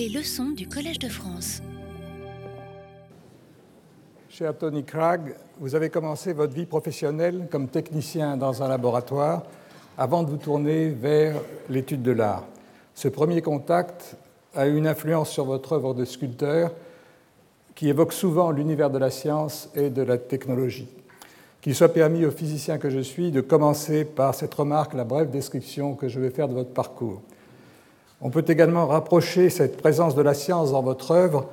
Les leçons du Collège de France. Cher Tony Cragg, vous avez commencé votre vie professionnelle comme technicien dans un laboratoire avant de vous tourner vers l'étude de l'art. Ce premier contact a eu une influence sur votre œuvre de sculpteur qui évoque souvent l'univers de la science et de la technologie. Qu'il soit permis au physicien que je suis de commencer par cette remarque, la brève description que je vais faire de votre parcours. On peut également rapprocher cette présence de la science dans votre œuvre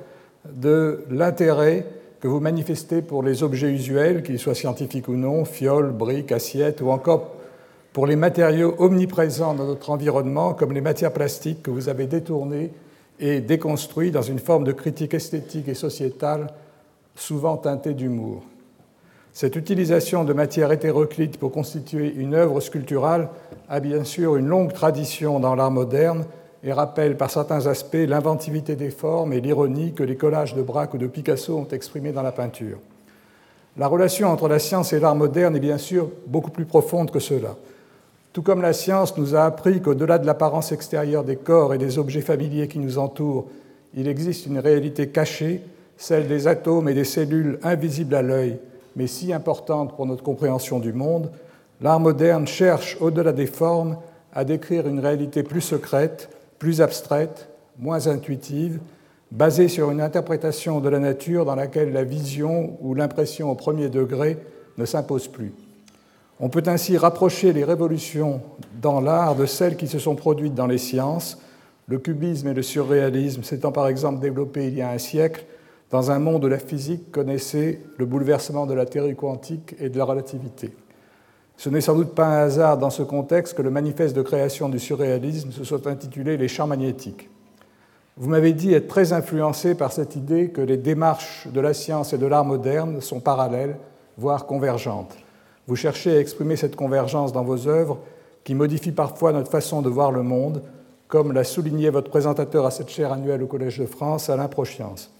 de l'intérêt que vous manifestez pour les objets usuels, qu'ils soient scientifiques ou non, fioles, briques, assiettes, ou encore pour les matériaux omniprésents dans notre environnement, comme les matières plastiques que vous avez détournées et déconstruites dans une forme de critique esthétique et sociétale souvent teintée d'humour. Cette utilisation de matières hétéroclites pour constituer une œuvre sculpturale a bien sûr une longue tradition dans l'art moderne et rappelle par certains aspects l'inventivité des formes et l'ironie que les collages de Braque ou de Picasso ont exprimé dans la peinture. La relation entre la science et l'art moderne est bien sûr beaucoup plus profonde que cela. Tout comme la science nous a appris qu'au-delà de l'apparence extérieure des corps et des objets familiers qui nous entourent, il existe une réalité cachée, celle des atomes et des cellules invisibles à l'œil, mais si importante pour notre compréhension du monde, l'art moderne cherche, au-delà des formes, à décrire une réalité plus secrète, plus abstraite, moins intuitive, basée sur une interprétation de la nature dans laquelle la vision ou l'impression au premier degré ne s'impose plus. On peut ainsi rapprocher les révolutions dans l'art de celles qui se sont produites dans les sciences, le cubisme et le surréalisme s'étant par exemple développés il y a un siècle dans un monde où la physique connaissait le bouleversement de la théorie quantique et de la relativité. Ce n'est sans doute pas un hasard dans ce contexte que le manifeste de création du surréalisme se soit intitulé Les champs magnétiques. Vous m'avez dit être très influencé par cette idée que les démarches de la science et de l'art moderne sont parallèles, voire convergentes. Vous cherchez à exprimer cette convergence dans vos œuvres qui modifient parfois notre façon de voir le monde, comme l'a souligné votre présentateur à cette chaire annuelle au Collège de France, Alain Prochiance.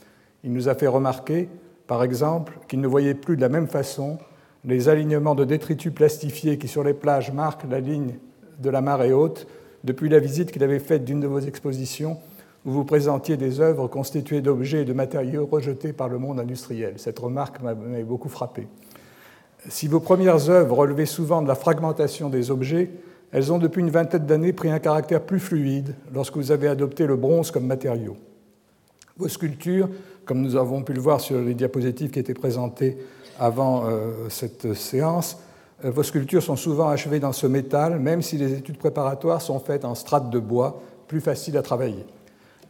Il nous a fait remarquer, par exemple, qu'il ne voyait plus de la même façon les alignements de détritus plastifiés qui sur les plages marquent la ligne de la marée haute depuis la visite qu'il avait faite d'une de vos expositions où vous présentiez des œuvres constituées d'objets et de matériaux rejetés par le monde industriel. Cette remarque m'avait beaucoup frappé. Si vos premières œuvres relevaient souvent de la fragmentation des objets, elles ont depuis une vingtaine d'années pris un caractère plus fluide lorsque vous avez adopté le bronze comme matériau. Vos sculptures comme nous avons pu le voir sur les diapositives qui étaient présentées avant euh, cette séance, euh, vos sculptures sont souvent achevées dans ce métal, même si les études préparatoires sont faites en strates de bois, plus faciles à travailler.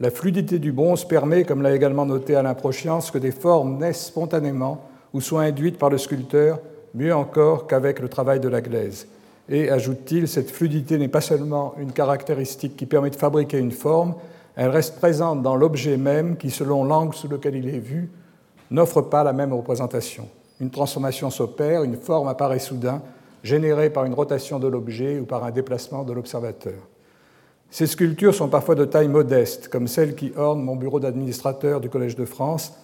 La fluidité du bronze permet, comme l'a également noté Alain Prochiance, que des formes naissent spontanément ou soient induites par le sculpteur, mieux encore qu'avec le travail de la glaise. Et, ajoute-t-il, cette fluidité n'est pas seulement une caractéristique qui permet de fabriquer une forme, elle reste présente dans l'objet même qui, selon l'angle sous lequel il est vu, n'offre pas la même représentation. Une transformation s'opère, une forme apparaît soudain, générée par une rotation de l'objet ou par un déplacement de l'observateur. Ces sculptures sont parfois de taille modeste, comme celles qui ornent mon bureau d'administrateur du Collège de France,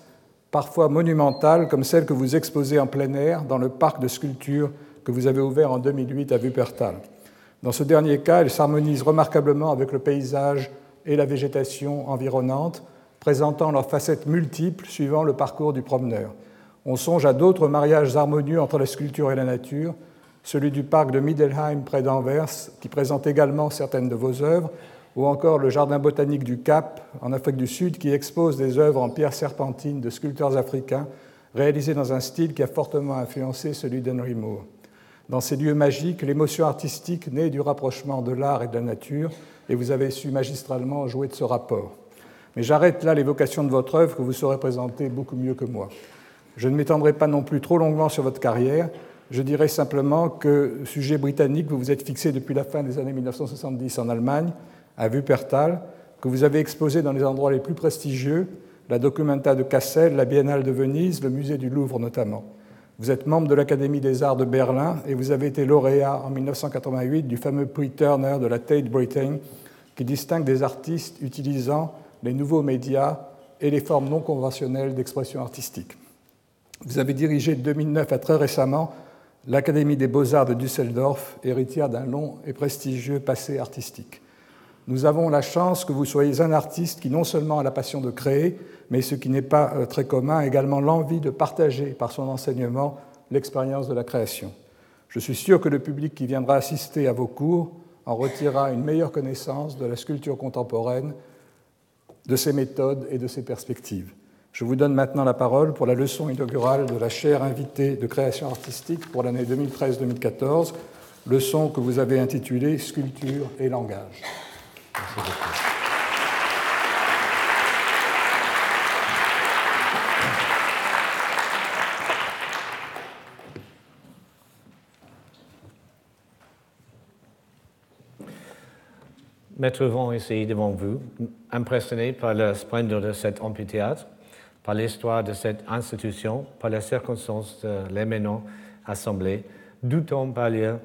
parfois monumentales, comme celles que vous exposez en plein air dans le parc de sculptures que vous avez ouvert en 2008 à Wuppertal. Dans ce dernier cas, elles s'harmonisent remarquablement avec le paysage et la végétation environnante, présentant leurs facettes multiples suivant le parcours du promeneur. On songe à d'autres mariages harmonieux entre la sculpture et la nature, celui du parc de Middelheim près d'Anvers, qui présente également certaines de vos œuvres, ou encore le jardin botanique du Cap, en Afrique du Sud, qui expose des œuvres en pierre serpentine de sculpteurs africains, réalisées dans un style qui a fortement influencé celui d'Henry Moore. Dans ces lieux magiques, l'émotion artistique naît du rapprochement de l'art et de la nature, et vous avez su magistralement jouer de ce rapport. Mais j'arrête là l'évocation de votre œuvre que vous saurez présenter beaucoup mieux que moi. Je ne m'étendrai pas non plus trop longuement sur votre carrière. Je dirai simplement que, sujet britannique, vous vous êtes fixé depuis la fin des années 1970 en Allemagne, à Wuppertal, que vous avez exposé dans les endroits les plus prestigieux, la Documenta de Kassel, la Biennale de Venise, le musée du Louvre notamment. Vous êtes membre de l'Académie des arts de Berlin et vous avez été lauréat en 1988 du fameux prix Turner de la Tate Britain qui distingue des artistes utilisant les nouveaux médias et les formes non conventionnelles d'expression artistique. Vous avez dirigé de 2009 à très récemment l'Académie des beaux-arts de Düsseldorf, héritière d'un long et prestigieux passé artistique. Nous avons la chance que vous soyez un artiste qui non seulement a la passion de créer, mais ce qui n'est pas euh, très commun, également l'envie de partager par son enseignement l'expérience de la création. Je suis sûr que le public qui viendra assister à vos cours en retirera une meilleure connaissance de la sculpture contemporaine, de ses méthodes et de ses perspectives. Je vous donne maintenant la parole pour la leçon inaugurale de la chaire invitée de création artistique pour l'année 2013-2014, leçon que vous avez intitulée Sculpture et langage. me trouvons ici devant vous, impressionné par la splendeur de cet amphithéâtre, par l'histoire de cette institution, par les circonstances de l'éminent assemblée, doutant par ailleurs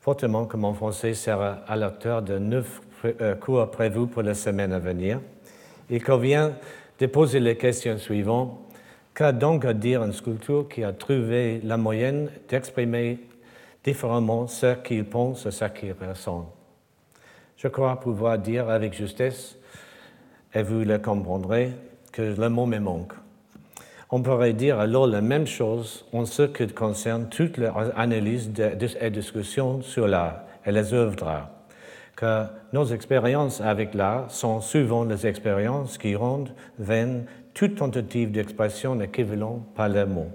fortement que mon français sera à l'auteur de neuf euh, cours prévus pour la semaine à venir. Il convient de poser les questions suivantes. Qu'a donc à dire une sculpture qui a trouvé la moyenne d'exprimer différemment ce qu'il pense et ce qu'il ressent? Je crois pouvoir dire avec justesse, et vous le comprendrez, que le mot me manque. On pourrait dire alors la même chose en ce qui concerne toutes les analyses et discussions sur l'art et les œuvres d'art, que nos expériences avec l'art sont souvent les expériences qui rendent vaine toute tentative d'expression équivalente par les mots.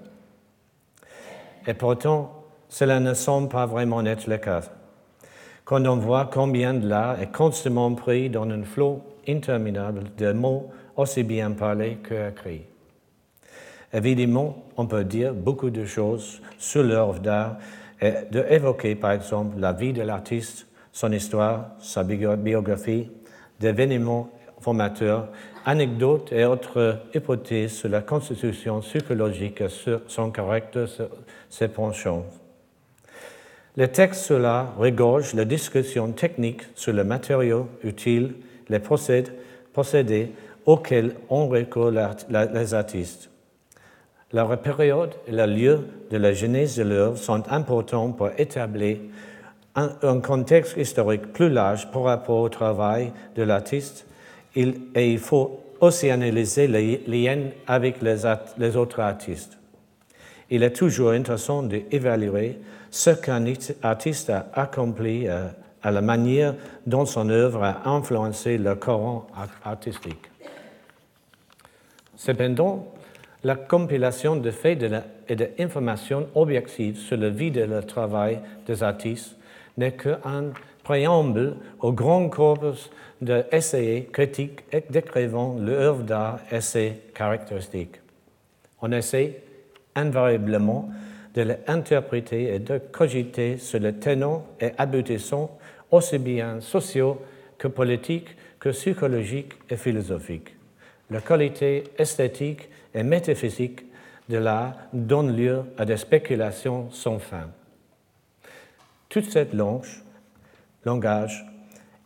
Et pourtant, cela ne semble pas vraiment être le cas quand on voit combien de l'art est constamment pris dans un flot interminable de mots aussi bien parlés qu'écrits. Évidemment, on peut dire beaucoup de choses sur l'œuvre d'art et de évoquer par exemple la vie de l'artiste, son histoire, sa biographie, d'événements formateurs, anecdotes et autres hypothèses sur la constitution psychologique et sur son caractère, ses penchants. Le texte sur l'art regorge la discussion technique sur le matériau utile, les procédés, auxquels ont recours les artistes. La période et le lieu de la genèse de l'œuvre sont importants pour établir un, contexte historique plus large par rapport au travail de l'artiste et il faut aussi analyser les liens avec les, les autres artistes. Il est toujours intéressant d'évaluer ce qu'un artiste a accompli euh, à la manière dont son œuvre a influencé le courant artistique. Cependant, la compilation de faits et d'informations objectives sur la vie et le travail des artistes n'est qu'un préambule au grand corpus d'essais critiques décrivant l'œuvre d'art et ses caractéristiques. On essaie invariablement de l'interpréter et de cogiter sur le tenant et aboutissant aussi bien sociaux que politiques que psychologiques et philosophiques. La qualité esthétique et métaphysique de l'art donne lieu à des spéculations sans fin. Toute cette langue, langage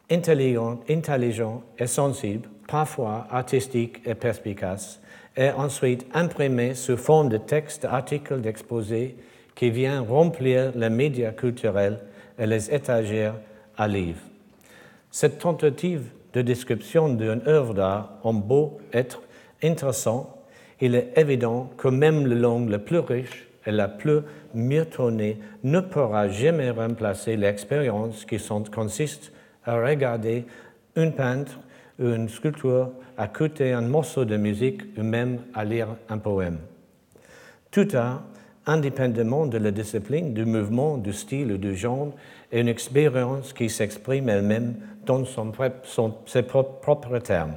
intelligent, et sensible, parfois artistique et perspicace, est ensuite imprimé sous forme de texte, d'articles, d'exposés qui vient remplir les médias culturels et les étagères à livres. Cette tentative de description d'une œuvre d'art en beau être intéressant, il est évident que même la langue la plus riche et la plus mieux ne pourra jamais remplacer l'expérience qui consiste à regarder une peintre ou une sculpture à écouter un morceau de musique ou même à lire un poème. Tout art, indépendamment de la discipline, du mouvement, du style ou du genre, une expérience qui s'exprime elle-même dans ses propres termes.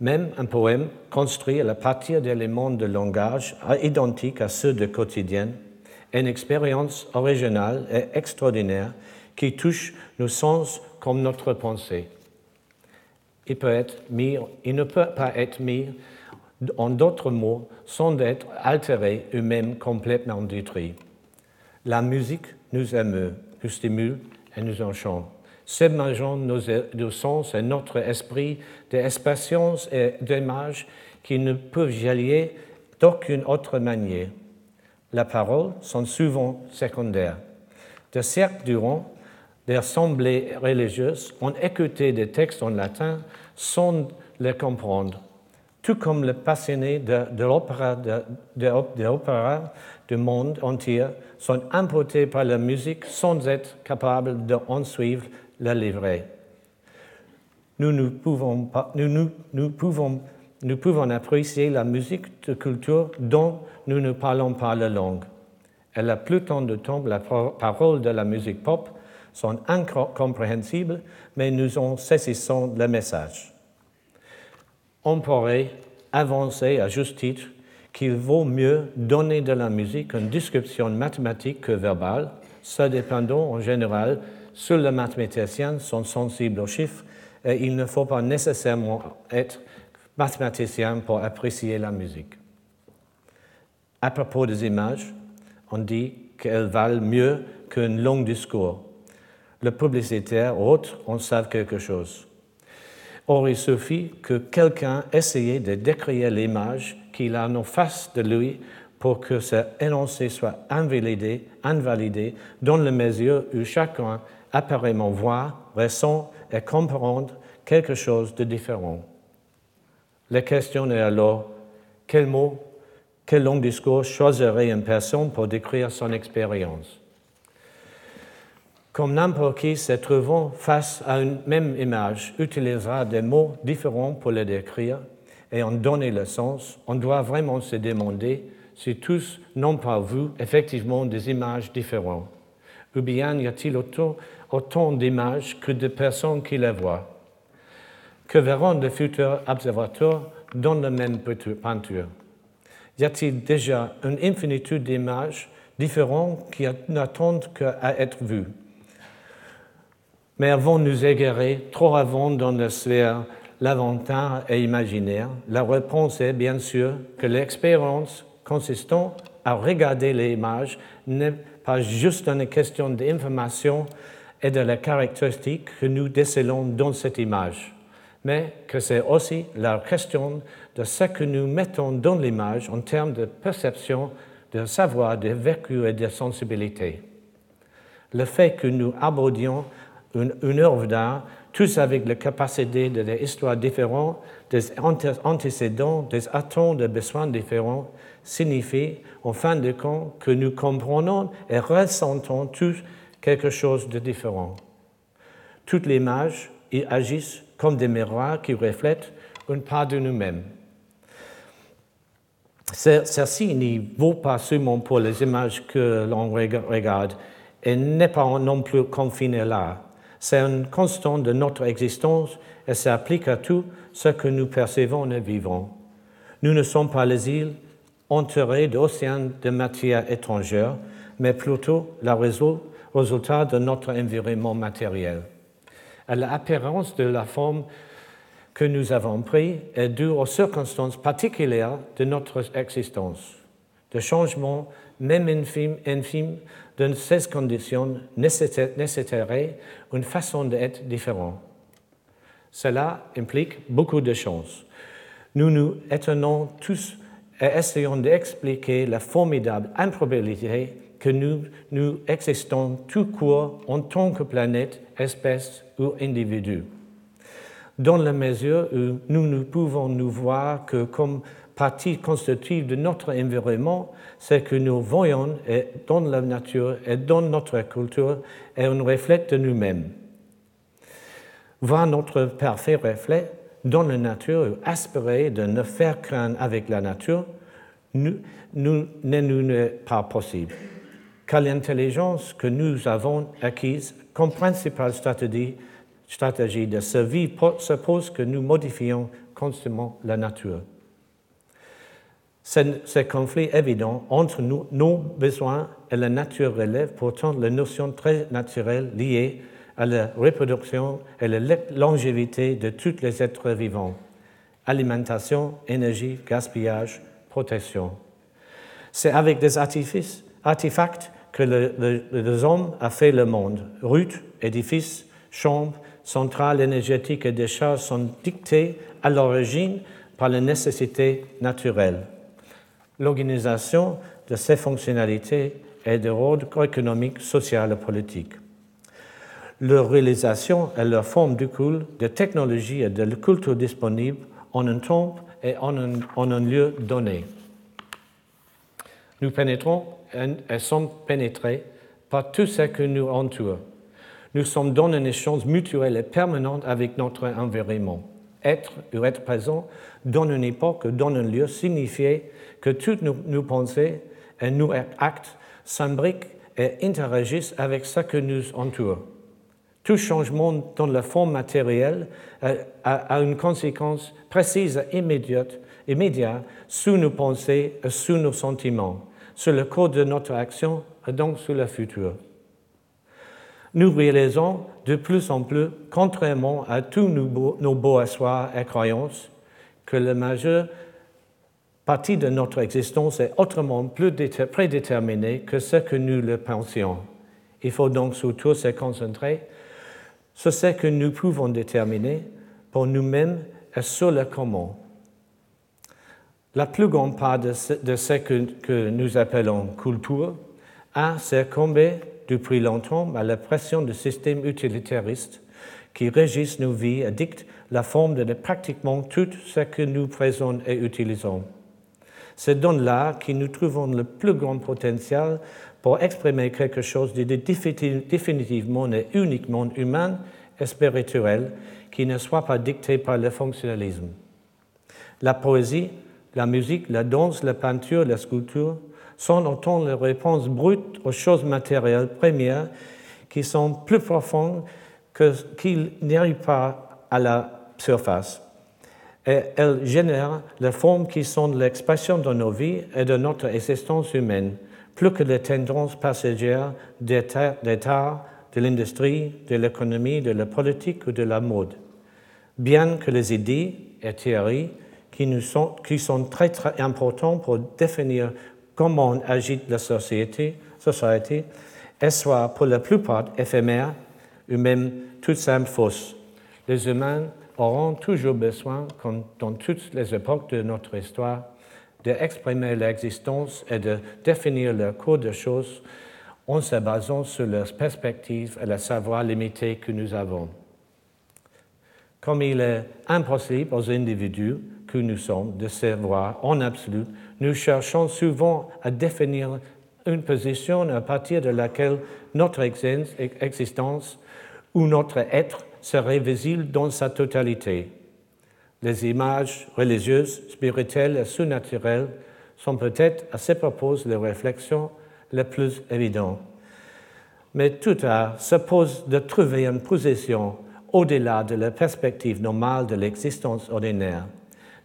Même un poème construit à partir d'éléments de langage identiques à ceux du quotidien une expérience originale et extraordinaire qui touche nos sens comme notre pensée il ne peut pas être mis en d'autres mots sans être altéré ou même complètement détruit. La musique nous émeut, nous stimule et nous enchante, submergeant nos, nos sens et notre esprit d'expressions et d'images qui ne peuvent jaillir d'aucune autre manière. Les paroles sont souvent secondaires. De siècles durant, des assemblées religieuses ont écouté des textes en latin sans les comprendre, tout comme les passionnés de, l'opéra du monde entier sont importés par la musique sans être capables d'en suivre la livrée. Nous, nous, pouvons, nous, nous, pouvons, nous pouvons apprécier la musique de culture dont nous ne parlons pas la langue. Et la plupart du temps, la parole de la musique pop sont incompréhensibles, mais nous en saisissons le message. On pourrait avancer à juste titre qu'il vaut mieux donner de la musique une description mathématique que verbale, ce dépendant en général seuls les mathématiciens sont sensibles aux chiffres et il ne faut pas nécessairement être mathématicien pour apprécier la musique. À propos des images, on dit qu'elles valent mieux qu'un long discours le publicitaire ou autres en savent quelque chose. Or, il suffit que quelqu'un essaye de décrire l'image qu'il a en face de lui pour que ce énoncé soit invalidé, invalidé dans la mesure où chacun apparemment voit, ressent et comprend quelque chose de différent. La question est alors quel mot, quel long discours choisirait une personne pour décrire son expérience? Comme n'importe qui se trouvant face à une même image utilisera des mots différents pour le décrire et en donner le sens, on doit vraiment se demander si tous n'ont pas vu effectivement des images différentes, ou bien y a-t-il autant, autant d'images que de personnes qui les voient? Que verront de futurs observateurs dans la même peinture? Y a-t-il déjà une infinitude d'images différentes qui n'attendent qu'à être vues? Mais avons nous égaré trop avant dans la sphère l'avantage et imaginaire La réponse est bien sûr que l'expérience consistant à regarder les images n'est pas juste une question d'information et de la caractéristique que nous décelons dans cette image, mais que c'est aussi la question de ce que nous mettons dans l'image en termes de perception, de savoir, de vécu et de sensibilité. Le fait que nous abordions une, œuvre d'art, tous avec la capacité de des histoires différentes, des antécédents, des attentes, des besoins différents, signifie, en fin de compte, que nous comprenons et ressentons tous quelque chose de différent. Toutes les images agissent comme des miroirs qui reflètent une part de nous-mêmes. Ceci n'y vaut pas seulement pour les images que l'on regarde et n'est pas non plus confiné là. C'est une constante de notre existence et s'applique à tout ce que nous percevons et vivons. Nous ne sommes pas les îles enterrées d'océans de matière étrangère, mais plutôt le résultat de notre environnement matériel. l'apparence de la forme que nous avons prise est due aux circonstances particulières de notre existence. De changements, même infimes, infimes dans ces conditions nécessiterait une façon d'être différente. Cela implique beaucoup de choses. Nous nous étonnons tous et essayons d'expliquer la formidable improbabilité que nous, nous existons tout court en tant que planète, espèce ou individu. Dans la mesure où nous ne pouvons nous voir que comme partie constitutive de notre environnement, ce que nous voyons dans la nature et dans notre culture est un reflet de nous-mêmes. Voir notre parfait reflet dans la nature ou aspirer de ne faire qu'un avec la nature nous, nous, nous est pas possible, car l'intelligence que nous avons acquise comme principale stratégie, stratégie de survie suppose que nous modifions constamment la nature. Ce conflit évident entre nos besoins et la nature relève pourtant la notion très naturelle liée à la reproduction et la longévité de tous les êtres vivants. Alimentation, énergie, gaspillage, protection. C'est avec des artifices, artefacts que les hommes ont fait le monde. Routes, édifices, chambres, centrales énergétiques et décharges sont dictés à l'origine par les nécessités naturelles l'organisation de ces fonctionnalités est de ordre économique, social et politique. leur réalisation et leur forme découlent de technologies et de culture disponibles en un temps et en un, lieu donné. Nous pénétrons et sommes pénétrés par tout ce qui nous entoure. Nous sommes dans un échange mutuel et permanent avec notre environnement. Être ou être présent dans une époque, dans un lieu, signifiait que toutes nos, pensées et nos actes s'imbriquent et interagissent avec ce qui nous entoure. Tout changement dans la forme matérielle a, une conséquence précise et immédiate, immédiate sur nos pensées et sur nos sentiments, sur le cours de notre action et donc sur le futur. Nous réalisons de plus en plus, contrairement à tous nos beaux, nos beaux et croyances, que la majeure partie de notre existence est autrement plus prédéterminée que ce que nous le pensions. Il faut donc surtout se concentrer sur ce que nous pouvons déterminer pour nous-mêmes et sur le comment. La plus grande part de ce, que, nous appelons culture a succombé depuis longtemps à la pression du système utilitariste qui régissent nos vies et dictent la forme de pratiquement tout ce que nous présentons et utilisons. C'est dans l'art que nous trouvons le plus grand potentiel pour exprimer quelque chose de définitivement et uniquement humain et spirituel qui ne soit pas dicté par le fonctionnalisme. La poésie, la musique, la danse, la peinture, la sculpture sont autant les réponses brutes aux choses matérielles premières qui sont plus profondes qu'ils n'arrivent pas à la surface et elles génèrent les formes qui sont l'expression de nos vies et de notre existence humaine, plus que les tendances passagères arts, de l'industrie, de l'économie, de la politique ou de la mode. Bien que les idées et théories qui, sont, très, très importants pour définir comment agit la société, société soient pour la plupart éphémères ou même toutes simples fausses. Les humains auront toujours besoin, comme dans toutes les époques de notre histoire, d'exprimer l'existence et de définir le cours des choses en se basant sur leurs perspectives et le savoir limité que nous avons. Comme il est impossible aux individus que nous sommes de savoir en absolu, nous cherchons souvent à définir une position à partir de laquelle notre existence ou notre être serait visible dans sa totalité. Les images religieuses, spirituelles et surnaturelles sont peut-être à ce propos les réflexions les plus évidentes. Mais tout art suppose de trouver une position au-delà de la perspective normale de l'existence ordinaire,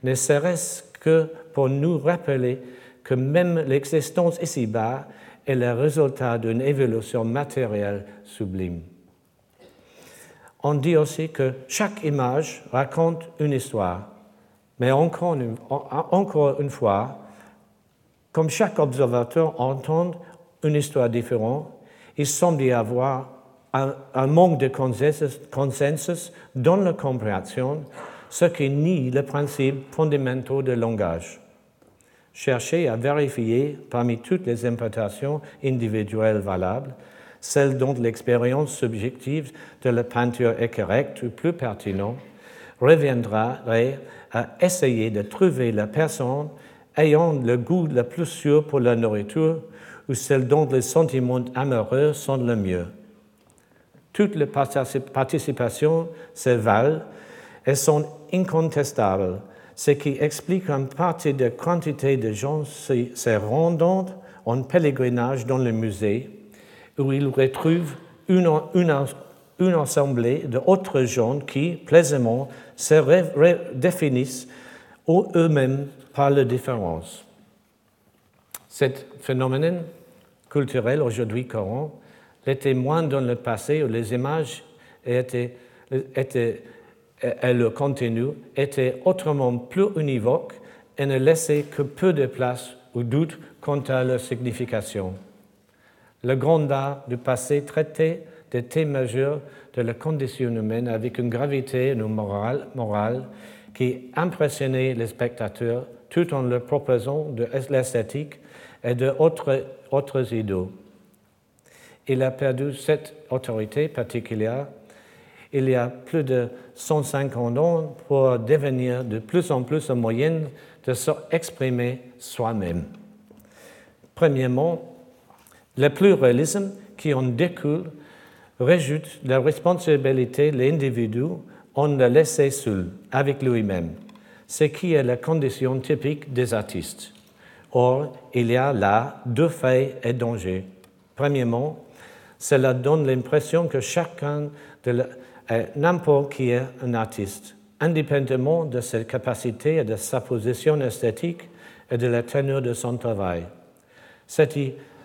ne serait-ce que pour nous rappeler que même l'existence ici-bas est le résultat d'une évolution matérielle sublime. On dit aussi que chaque image raconte une histoire. Mais encore une, fois, comme chaque observateur entend une histoire différente, il semble y avoir un, manque de consensus, consensus, dans la compréhension, ce qui nie le principe fondamental du langage. Chercher à vérifier parmi toutes les interprétations individuelles valables celle dont l'expérience subjective de la peinture est correcte ou plus pertinente, reviendra à essayer de trouver la personne ayant le goût le plus sûr pour la nourriture ou celle dont les sentiments amoureux sont le mieux. Toutes les participations se valent et sont incontestables, ce qui explique en partie de quantité de gens se rendant en pèlerinage dans le musée où ils retrouvent une, une, assemblée d'autres gens qui, plaisamment, se définissent eux-mêmes par la différence. Ce phénomène culturel aujourd'hui courant était moins dans le passé où les images étaient, étaient, et le contenu étaient autrement plus univoques et ne laissaient que peu de place ou doute quant à leur signification. Le grand art du passé traitait des thèmes majeurs de la condition humaine avec une gravité et une morale, morale qui impressionnait les spectateurs tout en leur proposant de l'esthétique et d'autres autres idées. il a perdu cette autorité particulière il y a plus de 150 ans pour devenir de plus en plus un moyen de s'exprimer soi-même. Premièrement, le pluralisme qui en découle rajoute la responsabilité de l'individu en le laisser seul avec lui-même, ce qui est la condition typique des artistes. Or, il y a là deux faits et dangers. Premièrement, cela donne l'impression que chacun de n'importe qui est un artiste, indépendamment de ses capacités et de sa position esthétique et de la tenue de son travail. C'est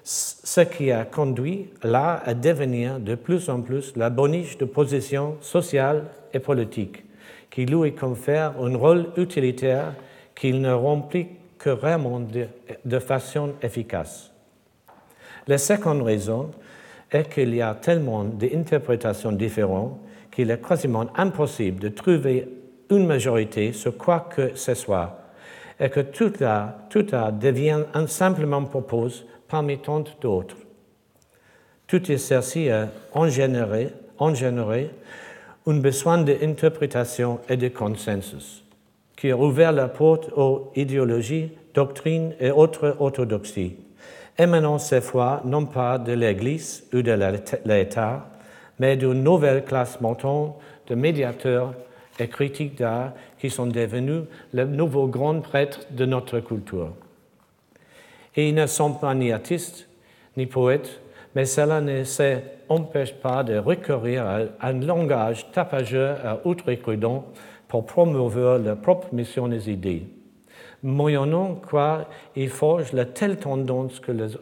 ce qui a conduit là à devenir de plus en plus la boniche de position sociale et politique, qui lui confère un rôle utilitaire qu'il ne remplit que vraiment de, de façon efficace. La seconde raison est qu'il y a tellement d'interprétations différentes qu'il est quasiment impossible de trouver une majorité sur quoi que ce soit et que tout art, tout devient un simplement propose parmi tant d'autres. Tout ceci a engendré, engendré un besoin d'interprétation et de consensus qui a ouvert la porte aux idéologies, doctrines et autres orthodoxies, émanant cette fois non pas de l'Église ou de l'État, mais d'une nouvelle classe montante de médiateurs et critiques d'art qui sont devenus les nouveaux grands prêtres de notre culture. Ils ne sont pas ni artistes, ni poètes, mais cela ne s'empêche pas de recourir à un langage tapageux et outrecuidant pour promouvoir leur propre mission des idées moyennant quoi ils forgent la telle tendance que les,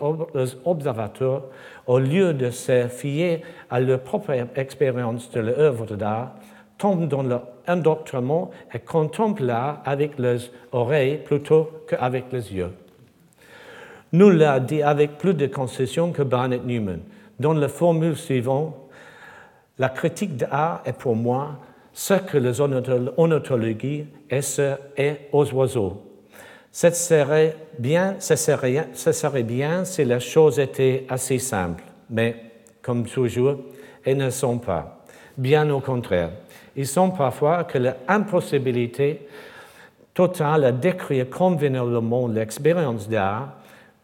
observateurs, au lieu de se fier à leur propre expérience de l'œuvre d'art, tombent dans leur endoctrinement et contemplent l'art avec les oreilles plutôt qu'avec les yeux. Nous l'a dit avec plus de concession que Barnett Newman, dans la formule suivante La critique d'art est pour moi ce que les ornithologies est, aux oiseaux. Ce serait bien, serait, ce serait bien si les choses étaient assez simples, mais comme toujours, elles ne sont pas. Bien au contraire, ils sont parfois que l'impossibilité totale à décrire convenablement l'expérience d'art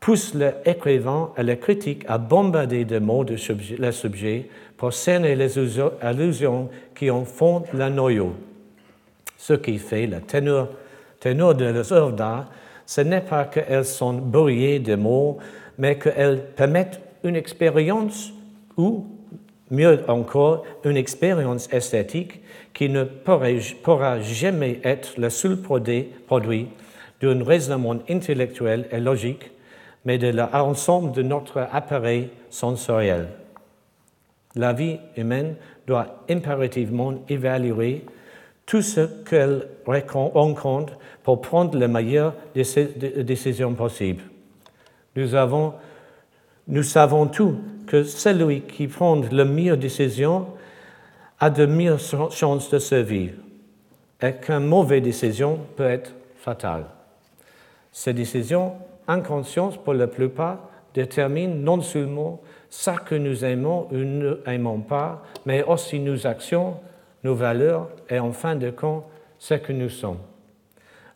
pousse l'écrivain et le critique à bombarder de mots de le sujet pour cerner les allusions qui en font le noyau. Ce qui fait la teneur, teneur de leurs œuvres d'art ce n'est pas qu'elles sont brouillées de mots, mais qu'elles permettent une expérience ou, mieux encore, une expérience esthétique qui ne pourra jamais être le seul produit d'un raisonnement intellectuel et logique, mais de l'ensemble de notre appareil sensoriel. La vie humaine doit impérativement évaluer tout ce qu'elle rencontre pour prendre les meilleures décisions possibles. Nous, nous savons tous que celui qui prend la meilleure décision a de meilleures chances de survivre et qu'une mauvaise décision peut être fatale. Ces décisions, inconscientes pour la plupart, déterminent non seulement ce que nous aimons ou ne aimons pas, mais aussi nos actions, nos valeurs et en fin de compte ce que nous sommes.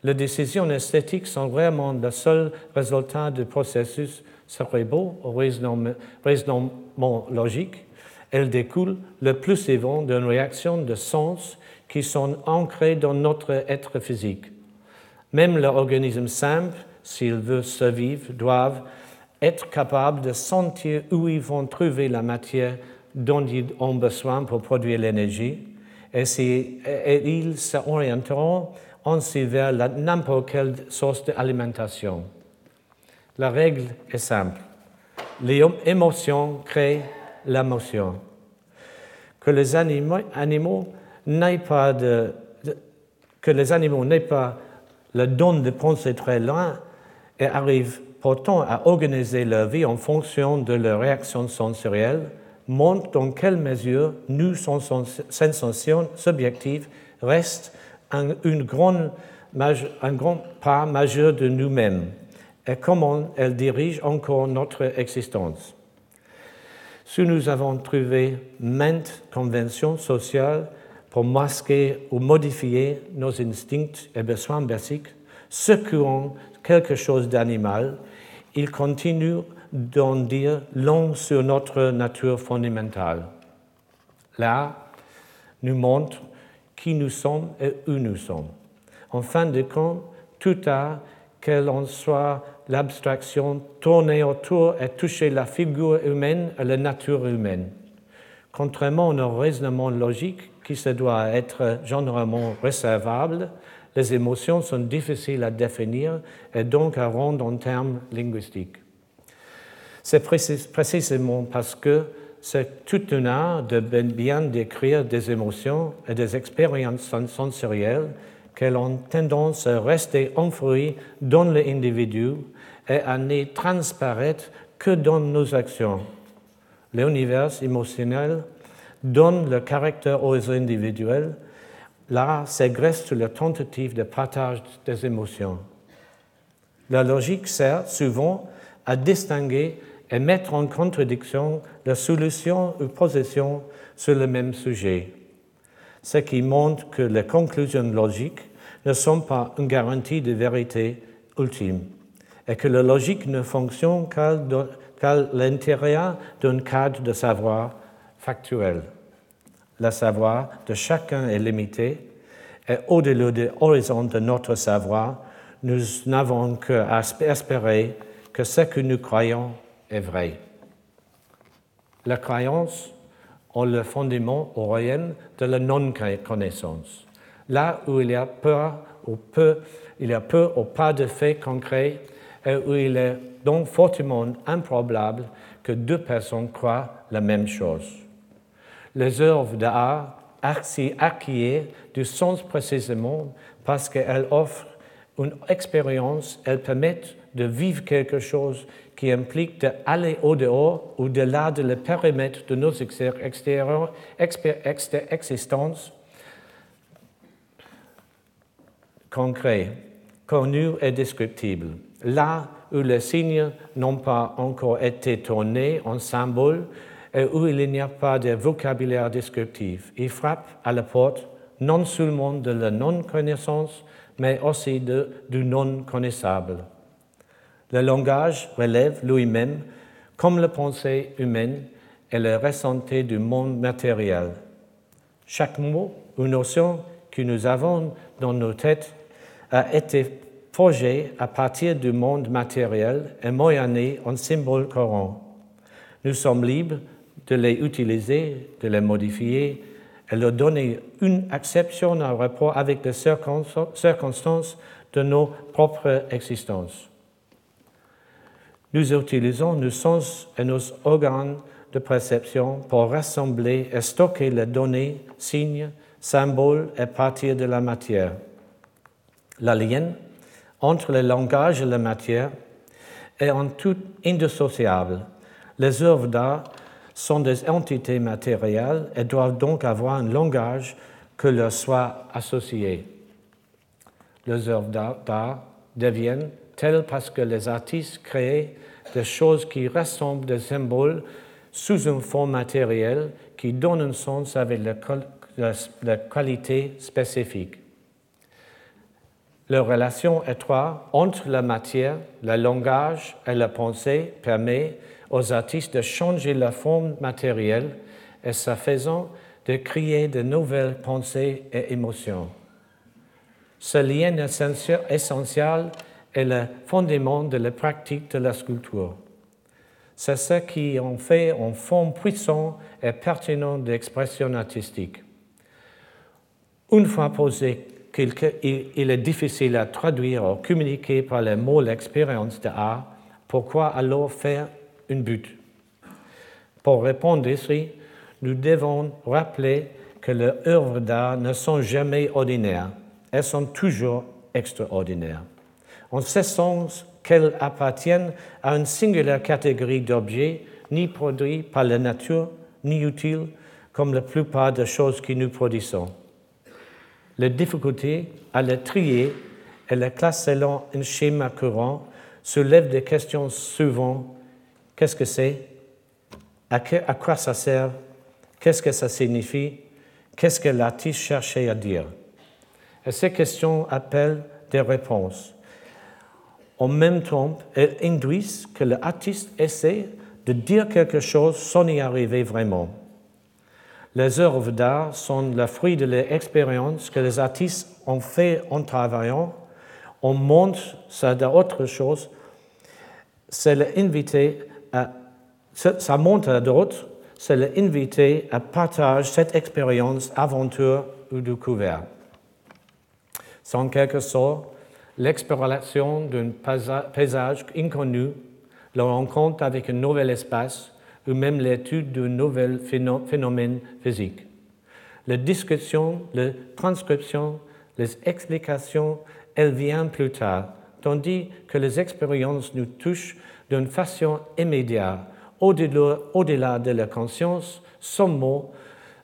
Les décisions esthétiques sont vraiment le seul résultat du processus cérébral ou raisonnement logique. Elles découlent le plus souvent d'une réaction de sens qui sont ancrées dans notre être physique. Même l'organisme simple, s'il veut survivre, doivent être capables de sentir où ils vont trouver la matière dont ils ont besoin pour produire l'énergie et, ils s'orienteront ainsi vers n'importe quelle source d'alimentation. La règle est simple. Les émotions créent l'émotion. Que les animaux, n'aient pas de, que les animaux n'aient pas le don de penser très loin et arrivent pourtant à organiser leur vie en fonction de leurs réactions sensorielles, montre dans quelle mesure nous, son sensation subjective, reste un, une un grand part majeur de nous-mêmes et comment elle dirige encore notre existence. Si nous avons trouvé maintes conventions sociales pour masquer ou modifier nos instincts et besoins basiques, secouant quelque chose d'animal, il continue d'en dire long sur notre nature fondamentale. Là, nous montre qui nous sommes et où nous sommes. En fin de compte, tout à qu'elle en soit l'abstraction tourner autour et toucher la figure humaine et la nature humaine. Contrairement au raisonnement logique qui se doit être généralement réservable, les émotions sont difficiles à définir et donc à rendre en termes linguistiques. C'est précisément parce que c'est tout un art de bien décrire des émotions et des expériences sensorielles qu'elles ont tendance à rester enfouies dans l'individu et à ne transparaître que dans nos actions. L'univers émotionnel donne le caractère aux individuels. L'art s'agresse sur la tentative de partage des émotions. La logique sert souvent à distinguer et mettre en contradiction la solution ou position sur le même sujet, ce qui montre que les conclusions logiques ne sont pas une garantie de vérité ultime et que la logique ne fonctionne qu'à l'intérieur d'un cadre de savoir factuel. Le savoir de chacun est limité et au-delà de l'horizon de notre savoir, nous n'avons qu'à espérer que ce que nous croyons est vrai. La croyance est le fondement au royaume de la non-connaissance. Là où il y a ou peu, il y a peu ou pas de faits concrets, et où il est donc fortement improbable que deux personnes croient la même chose. Les œuvres d'art acquièrent du sens précisément parce qu'elles offrent une expérience, elles permettent de vivre quelque chose qui implique d'aller au-dehors ou delà de le périmètre de nos existences concrets, connus et descriptibles. Là où les signes n'ont pas encore été tournés en symboles et où il n'y a pas de vocabulaire descriptif. Il frappe à la porte non seulement de la non-connaissance, mais aussi du non-connaissable. Le langage relève lui-même, comme la pensée humaine et le ressenti du monde matériel. Chaque mot ou notion que nous avons dans nos têtes a été forgé à partir du monde matériel et moyenné en symboles courants. Nous sommes libres de les utiliser, de les modifier et leur donner une exception en rapport avec les circonstances de nos propres existences. Nous utilisons nos sens et nos organes de perception pour rassembler et stocker les données, signes, symboles et partir de la matière. La lienne entre le langage et la matière est en tout indissociable. Les œuvres d'art sont des entités matérielles et doivent donc avoir un langage que leur soit associé. Les œuvres d'art deviennent telles parce que les artistes créent des choses qui ressemblent des symboles sous une forme matérielle qui donne un sens avec la qualité spécifique. La relation étroite entre la matière, le langage et la pensée permet aux artistes de changer la forme matérielle et sa faisant de créer de nouvelles pensées et émotions. Ce lien essentiel est le fondement de la pratique de la sculpture. C'est ce qui en fait une forme puissante et pertinente d'expression artistique. Une fois posé qu'il est difficile à traduire ou communiquer par les mots l'expérience de art, pourquoi alors faire une but Pour répondre ici, nous devons rappeler que les œuvres d'art ne sont jamais ordinaires, elles sont toujours extraordinaires. En ce sens qu'elles appartiennent à une singulière catégorie d'objets, ni produits par la nature, ni utiles comme la plupart des choses que nous produisons. La difficulté à les trier et les classer selon un schéma courant soulève des questions souvent qu'est-ce que c'est? À, quoi ça sert? Qu'est-ce que ça signifie? Qu'est-ce que l'artiste cherchait à dire? Et ces questions appellent des réponses. En même temps, elles induisent que l'artiste essaie de dire quelque chose sans y arriver vraiment. Les œuvres d'art sont le fruit de l'expérience que les artistes ont fait en travaillant. On montre ça d'autre chose. C'est l'inviter à, ça montre à d'autres, c'est l'inviter à partager cette expérience, aventure ou découverte. C'est en quelque sorte l'exploration d'un paysage inconnu, la rencontre avec un nouvel espace ou même l'étude d'un nouvel phénomène physique. La discussion, la transcription, les explications, elles viennent plus tard, tandis que les expériences nous touchent d'une façon immédiate, au-delà de la conscience, sans mots,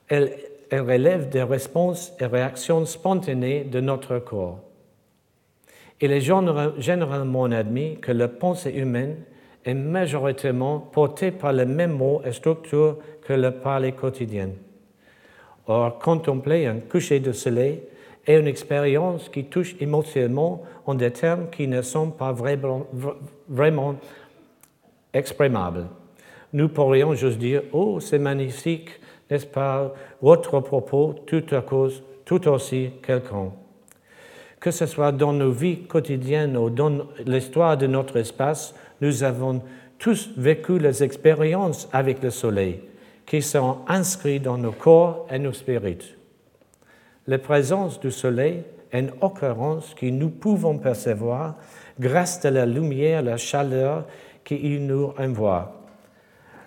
elles, elles relèvent des réponses et réactions spontanées de notre corps. Il est généralement admis que la pensée humaine est majoritairement portée par les mêmes mots et structures que le parler quotidien. Or, contempler un coucher de soleil est une expérience qui touche émotionnellement en des termes qui ne sont pas vraiment, vraiment exprimables. Nous pourrions juste dire Oh, c'est magnifique, n'est-ce pas? Votre propos, tout à cause, tout aussi quelqu'un que ce soit dans nos vies quotidiennes ou dans l'histoire de notre espace, nous avons tous vécu les expériences avec le soleil qui sont inscrites dans nos corps et nos spirits. La présence du soleil est une occurrence que nous pouvons percevoir grâce à la lumière, la chaleur qu'il nous envoie.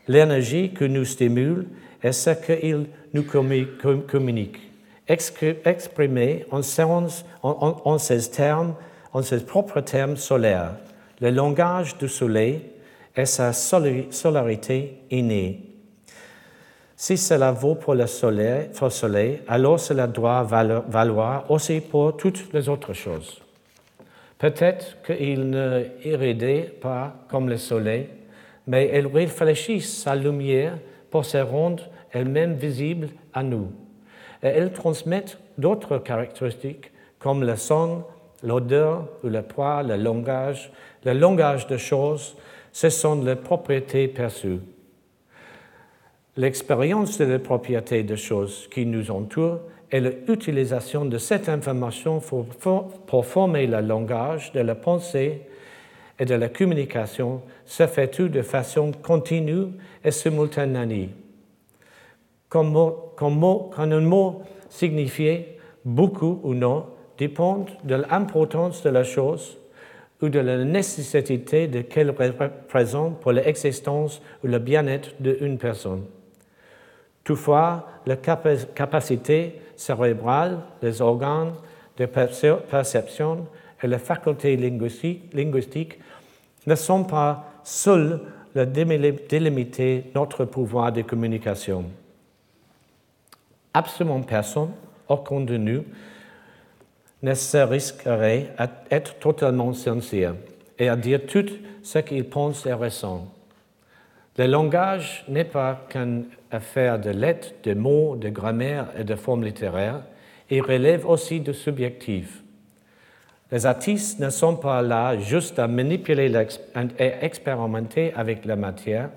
L'énergie que nous stimule est ce qu'il nous communique exprimé en, en, ces termes, en ses propres termes solaires. Le langage du soleil est sa solarité innée. Si cela vaut pour le soleil alors cela doit valoir aussi pour toutes les autres choses. Peut-être qu'il ne irridait pas comme le soleil, mais il réfléchit sa lumière pour se rendre elle-même visible à nous et elles transmettent d'autres caractéristiques comme le son, l'odeur ou le poids, le langage. Le langage de choses, ce sont les propriétés perçues. L'expérience de la propriété des choses qui nous entourent et l'utilisation de cette information pour, former le langage de la pensée et de la communication se fait tout de façon continue et simultanée? Quand un mot signifiait beaucoup ou non dépend de l'importance de la chose ou de la nécessité de qu'elle représente pour l'existence ou le bien-être d'une personne. Toutefois, la capacité cérébrale, les organes de perception et les facultés linguistiques ne sont pas seuls à délimiter notre pouvoir de communication absolument personne, aucun de nous, ne se risquerait à être totalement sincère et à dire tout ce qu'il pense et ressent. Le langage n'est pas qu'une affaire de lettres, de mots, de grammaire et de formes littéraires, il relève aussi du subjectif. Les artistes ne sont pas là juste à manipuler et expérimenter avec la matière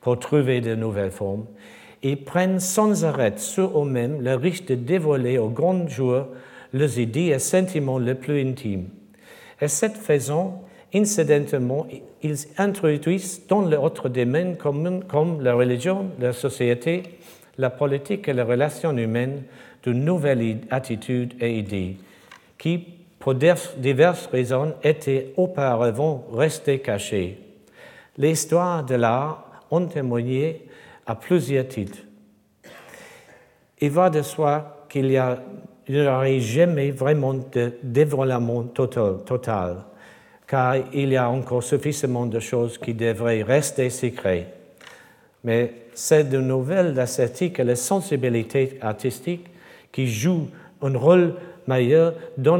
pour trouver de nouvelles formes et prennent sans arrêt sur eux-mêmes le risque de dévoiler au grand jour leurs idées et sentiments les plus intimes. Et cette façon, incidentement, ils introduisent dans autres domaines comme, la religion, la société, la politique et les relations humaines de nouvelles attitudes et idées qui, pour diverses raisons, étaient auparavant restées cachées. L'histoire de l'art ont témoigné à plusieurs titres. Il va de soi qu'il n'y aurait jamais vraiment de développement total, total, car il y a encore suffisamment de choses qui devraient rester secrètes. Mais c'est de nouvelles esthétiques et la sensibilité artistique qui jouent un rôle majeur dans,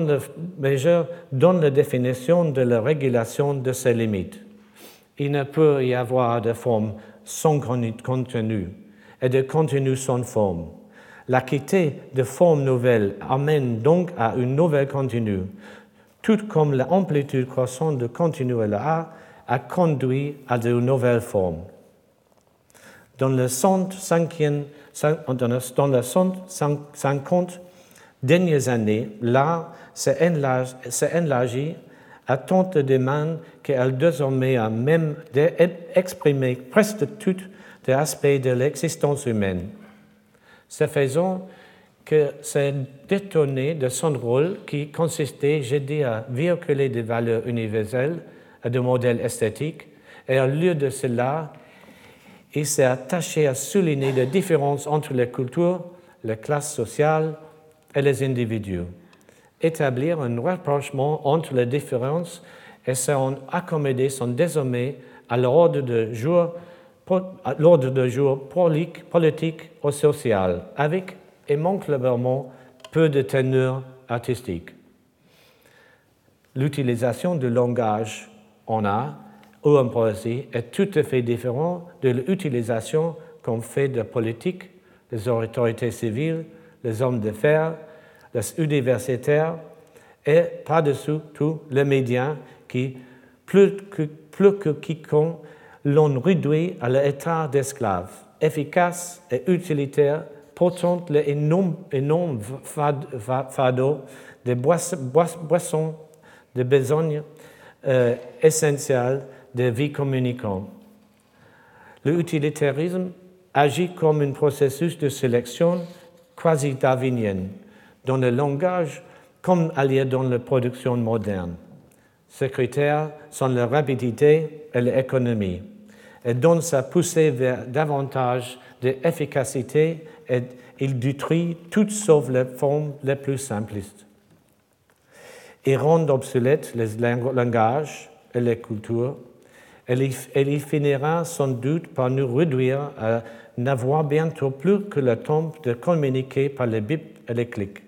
la définition de la régulation de ces limites. Il ne peut y avoir de forme sans contenu et de contenu sans forme. La de formes nouvelles amène donc à une nouvelle contenu, tout comme l'amplitude croissante de contenu là a conduit à de nouvelles formes. Dans le 150 dernières années, l'art s'est élargi à tant de demandes qu'elle désormais a même exprimé presque tous les aspects de l'existence humaine. C'est faisant que s'est détourné de son rôle qui consistait, j'ai dit, à véhiculer des valeurs universelles et des modèles esthétiques, et au lieu de cela, il s'est attaché à souligner les différences entre les cultures, les classes sociales et les individus. Établir un rapprochement entre les différences et s'en accommoder sont désormais à l'ordre de jour, l'ordre de jour politique ou social, avec et manquablement peu de teneur artistique. L'utilisation du langage en art ou en poésie est tout à fait différente de l'utilisation qu'on fait de politique, des autorités civiles, les hommes d'affaires, les universitaires et par-dessous tout les médias qui, plus que, plus que quiconque, l'ont réduit à l'état d'esclave, efficace et utilitaire, portant l'énorme énorme fardeau des boissons, de besognes euh, essentielles de vie communicante. L'utilitarisme agit comme un processus de sélection quasi darwinienne dans le langage comme allié dans la production moderne. Ces critères sont la rapidité et l'économie, et donnent sa poussée vers davantage d'efficacité et il détruit toutes sauf les formes les plus simplistes. Il rend obsolètes les langages et les cultures, et il finira sans doute par nous réduire à n'avoir bientôt plus que le temps de communiquer par les bips et les clics.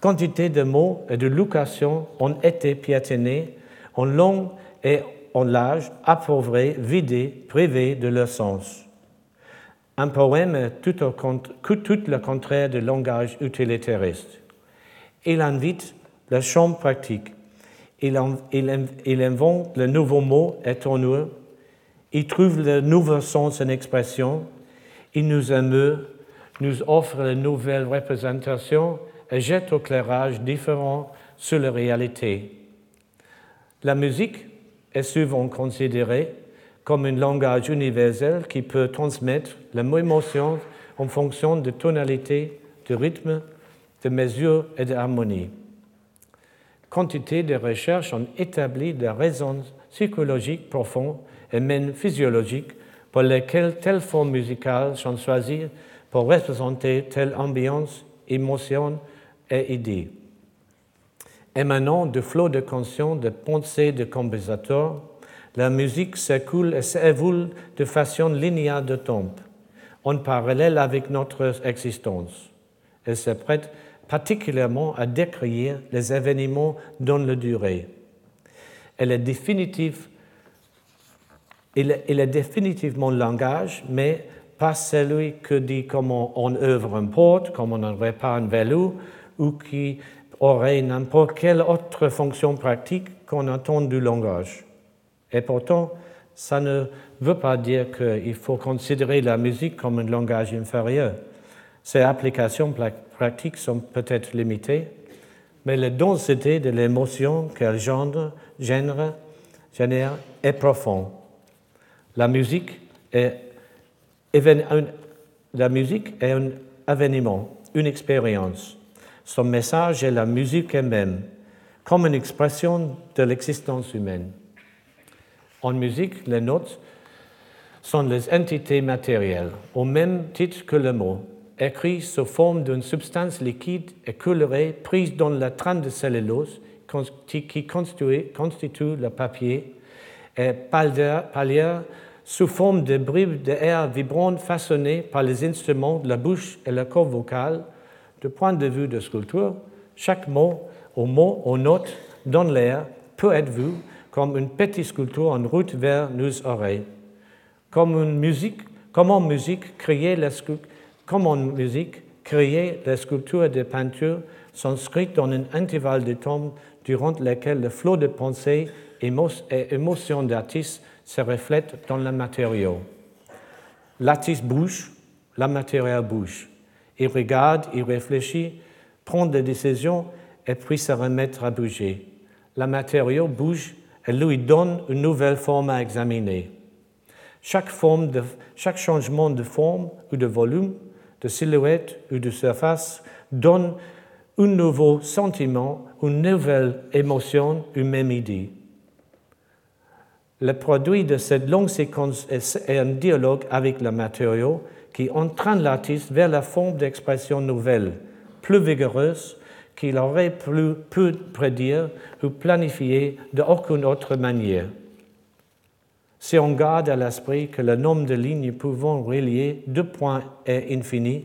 Quantité de mots et de locations ont été piétinés en long et en large, appauvris, vidés, privés de leur sens. Un poème est tout, le contraire du langage utilitariste. Il invite le champ pratique. Il, il, invente le nouveau mot étonneux. Il trouve le nouveau sens en expression. Il nous émeut, nous offre de nouvelles représentations et jette au clairage différent sur la réalité. La musique est souvent considérée comme un langage universel qui peut transmettre la même émotion en fonction de tonalité, de rythme, de mesure et d'harmonie. Quantité de recherches ont établi des raisons psychologiques profondes et même physiologiques pour lesquelles telles formes musicales sont choisies pour représenter telle ambiance, émotion et idée. Émanant de flots de conscience, de pensées de compositeurs, la musique s'écoule et s'évolue de façon linéaire de temps, en parallèle avec notre existence. Elle se prête particulièrement à décrire les événements dans la durée. Elle est définitive il est, définitivement langage, mais pas celui que dit comment on œuvre un porte, comment on répare un vélo, ou qui aurait n'importe quelle autre fonction pratique qu'on attend du langage. Et pourtant, ça ne veut pas dire qu'il faut considérer la musique comme un langage inférieur. Ses applications pratiques sont peut-être limitées, mais la densité de l'émotion qu'elle génère, est profonde. La musique est, la musique est un événement, une expérience. Son message est la musique elle-même, comme une expression de l'existence humaine. En musique, les notes sont les entités matérielles, au même titre que le mot, écrit sous forme d'une substance liquide et colorée prise dans la trame de cellulose qui constitue, le papier et palière sous forme de bribes d'air vibrantes façonnées par les instruments de la bouche et le corps vocal. Du point de vue de sculpture, chaque mot ou mot ou note dans l'air peut être vu comme une petite sculpture en route vers nos oreilles. Comme, une musique, comment musique créer la, comment musique créer la sculpture des peintures sont scrites dans un intervalle de temps durant lequel le flot de pensée et émotions d'artistes se reflètent dans le matériau. L'artiste bouge, la matière bouge. Il regarde, il réfléchit, prend des décisions et puis se remettre à bouger. La matériau bouge et lui donne une nouvelle forme à examiner. Chaque, forme chaque changement de forme ou de volume, de silhouette ou de surface donne un nouveau sentiment, une nouvelle émotion, une même idée. Le produit de cette longue séquence est un dialogue avec le matériau qui entraîne l'artiste vers la forme d'expression nouvelle, plus vigoureuse, qu'il aurait pu, pu prédire ou planifier d'aucune autre manière. Si on garde à l'esprit que le nombre de lignes pouvant relier deux points est infini,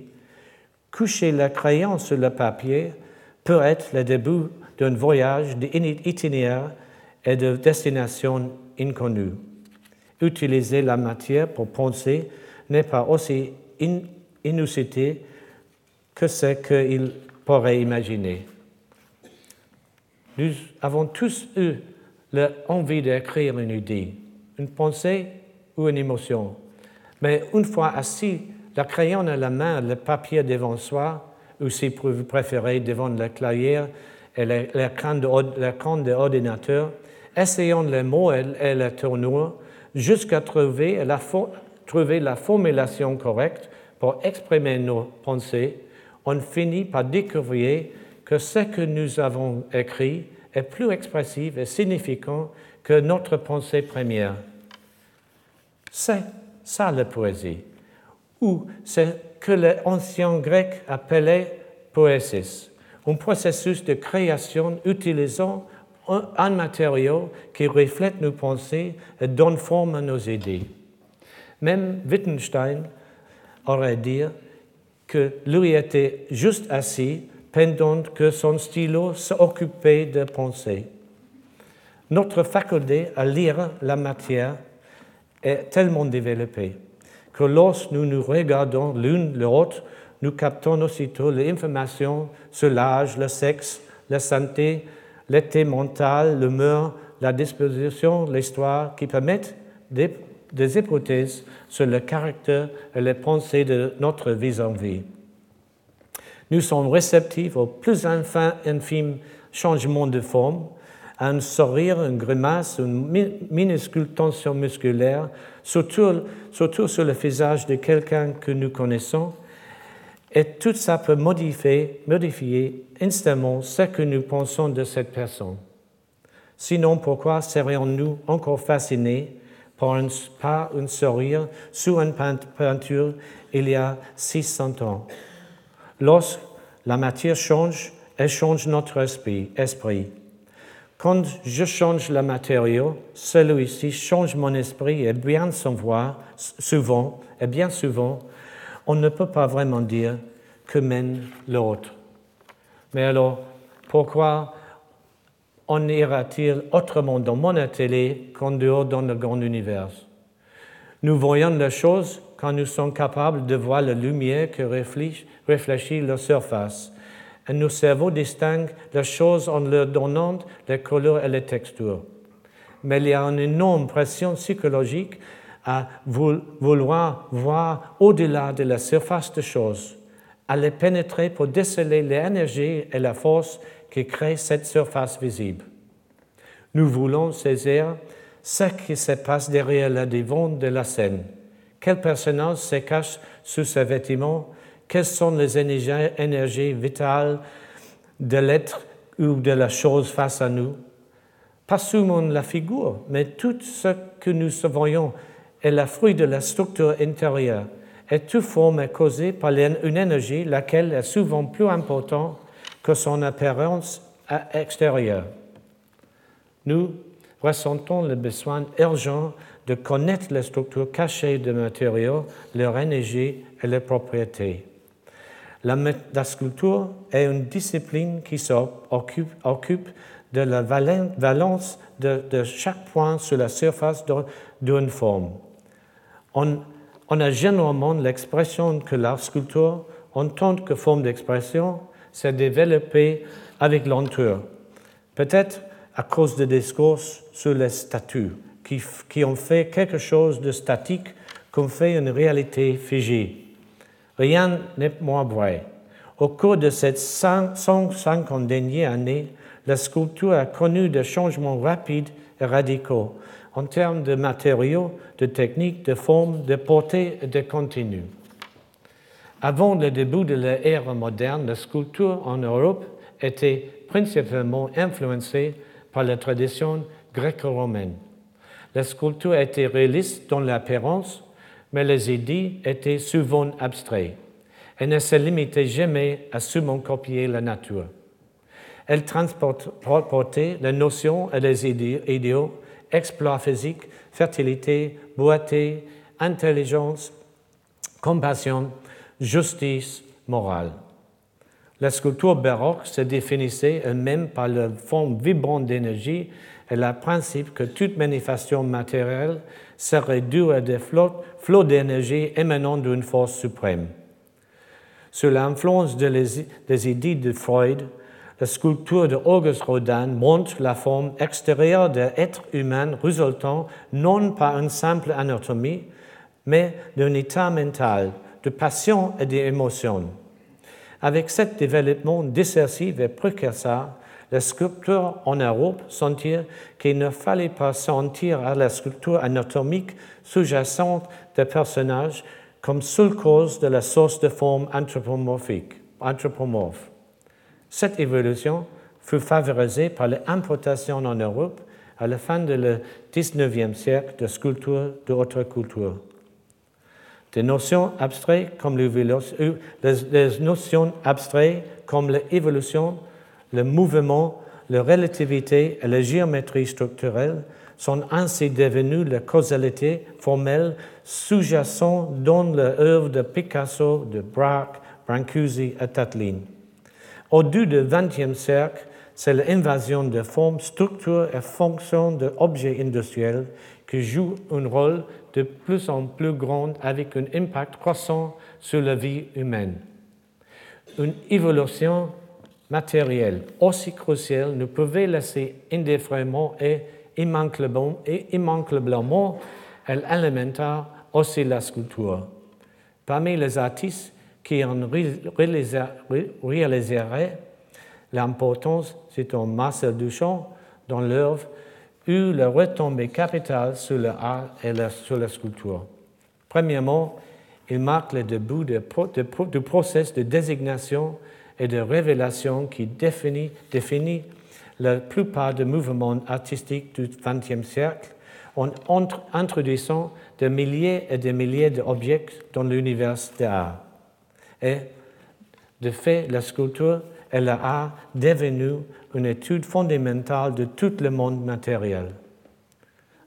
coucher la crayon sur le papier peut être le début d'un voyage d'itinéraire et de destination inconnue. Utiliser la matière pour penser n'est pas aussi inusité que ce qu'il pourrait imaginer. Nous avons tous eu l'envie d'écrire une idée, une pensée ou une émotion. Mais une fois assis, la crayon à la main, le papier devant soi, ou si vous préférez devant la clavière et l'écran de l'ordinateur, essayons les mots et la tournure jusqu'à trouver la formulation correcte pour exprimer nos pensées on finit par découvrir que ce que nous avons écrit est plus expressif et significant que notre pensée première. C'est ça la poésie, ou c'est que les anciens Grecs appelaient poésis, un processus de création utilisant un matériau qui reflète nos pensées et donne forme à nos idées. Même Wittgenstein aurait dit que lui était juste assis pendant que son stylo s'occupait de penser. Notre faculté à lire la matière est tellement développée que lorsque nous nous regardons l'une l'autre, nous captons aussitôt l'information sur l'âge, le sexe, la santé, l'état mental, l'humeur, la disposition, l'histoire, qui permettent des hypothèses sur le caractère et les pensées de notre vis-à-vis. Nous sommes réceptifs aux plus infimes changements de forme, à un sourire, une grimace, une minuscule tension musculaire, surtout, surtout sur le visage de quelqu'un que nous connaissons, et tout ça peut modifier, modifier instamment ce que nous pensons de cette personne. Sinon, pourquoi serions-nous encore fascinés par un, sourire sous une peinture il y a 600 ans. Lorsque la matière change, elle change notre esprit. esprit. Quand je change le matériau, celui-ci change mon esprit et bien souvent, et bien souvent, on ne peut pas vraiment dire que mène l'autre. Mais alors, pourquoi en ira-t-il autrement dans mon atelier qu'en dehors dans le grand univers Nous voyons les choses quand nous sommes capables de voir la lumière qui réfléchit la surface. Et nos cerveaux distinguent les choses en leur donnant les couleurs et les textures. Mais il y a une énorme pression psychologique à vouloir voir au-delà de la surface des choses, à les pénétrer pour déceler l'énergie et la force qui crée cette surface visible. Nous voulons saisir ce qui se passe derrière le devant de la scène. Quel personnage se cache sous ses vêtements Quelles sont les énergies, vitales de l'être ou de la chose face à nous? Pas seulement la figure, mais tout ce que nous voyons est le fruit de la structure intérieure. Et toute forme est causée par une énergie laquelle est souvent plus importante que son apparence extérieure. Nous ressentons le besoin urgent de connaître les structures cachées des matériaux, leur énergie et leurs propriétés. La, sculpture est une discipline qui s'occupe de la valence de, chaque point sur la surface d'une forme. on, on a généralement l'expression que la sculpture, en tant que forme d'expression, s'est développée avec l'entour. Peut-être à cause des discours sur les statues, qui, qui ont fait quelque chose de statique qu'on fait une réalité figée. Rien n'est moins vrai. Au cours de cette 150 dernières années, la sculpture a connu des changements rapides et radicaux en termes de matériaux, de techniques, de formes, de portée et de contenu. Avant le début de l'ère moderne, la sculpture en Europe était principalement influencée par la tradition gréco-romaine. La sculpture était réaliste dans l'apparence, mais les idées étaient souvent abstraites et ne se limitaient jamais à seulement copier la nature. Elle transportait les notions et les idéaux, exploits physiques, fertilité, beauté, intelligence, compassion, justice morale. La sculpture baroque se définissait elle-même par la forme vibrante d'énergie et le principe que toute manifestation matérielle serait due à des flots, d'énergie émanant d'une force suprême. Sous l'influence des idées de Freud, la sculpture de Auguste Rodin montre la forme extérieure de l'être humain résultant non par une simple anatomie, mais d'un état mental, de passion et d'émotion. Avec ce développement décisif et précurseur, les sculpteurs en Europe sentirent qu'il ne fallait pas sentir à la sculpture anatomique sous-jacente des personnages comme seule cause de la source de forme anthropomorphique, anthropomorphe. Cette évolution fut favorisée par l'importation en Europe à la fin du XIXe siècle de sculptures de haute culture. Des notions abstraites comme les abstraites comme l'évolution, le mouvement, la relativité et la géométrie structurelle sont ainsi devenues la causalité formelle sous-jacente dans l'œuvre de Picasso, de Braque, Brancusi et Tatlin. Au début du XXe siècle, c'est l'invasion de formes, structures et fonctions d'objets industriels qui joue un rôle de plus en plus grand avec un impact croissant sur la vie humaine. Une évolution matérielle aussi cruciale ne pouvait laisser indifféremment et immanquablement, et immanquablement elle alimenta aussi la sculpture. Parmi les artistes qui en réaliseraient l'importance, c'est Marcel Duchamp, dont l'œuvre eu le retombée capitale sur l'art et sur la sculpture. Premièrement, il marque le début du processus de désignation et de révélation qui définit la plupart des mouvements artistiques du XXe siècle en introduisant des milliers et des milliers d'objets dans l'univers de l'art. Et, de fait, la sculpture et l'art devenu une étude fondamentale de tout le monde matériel.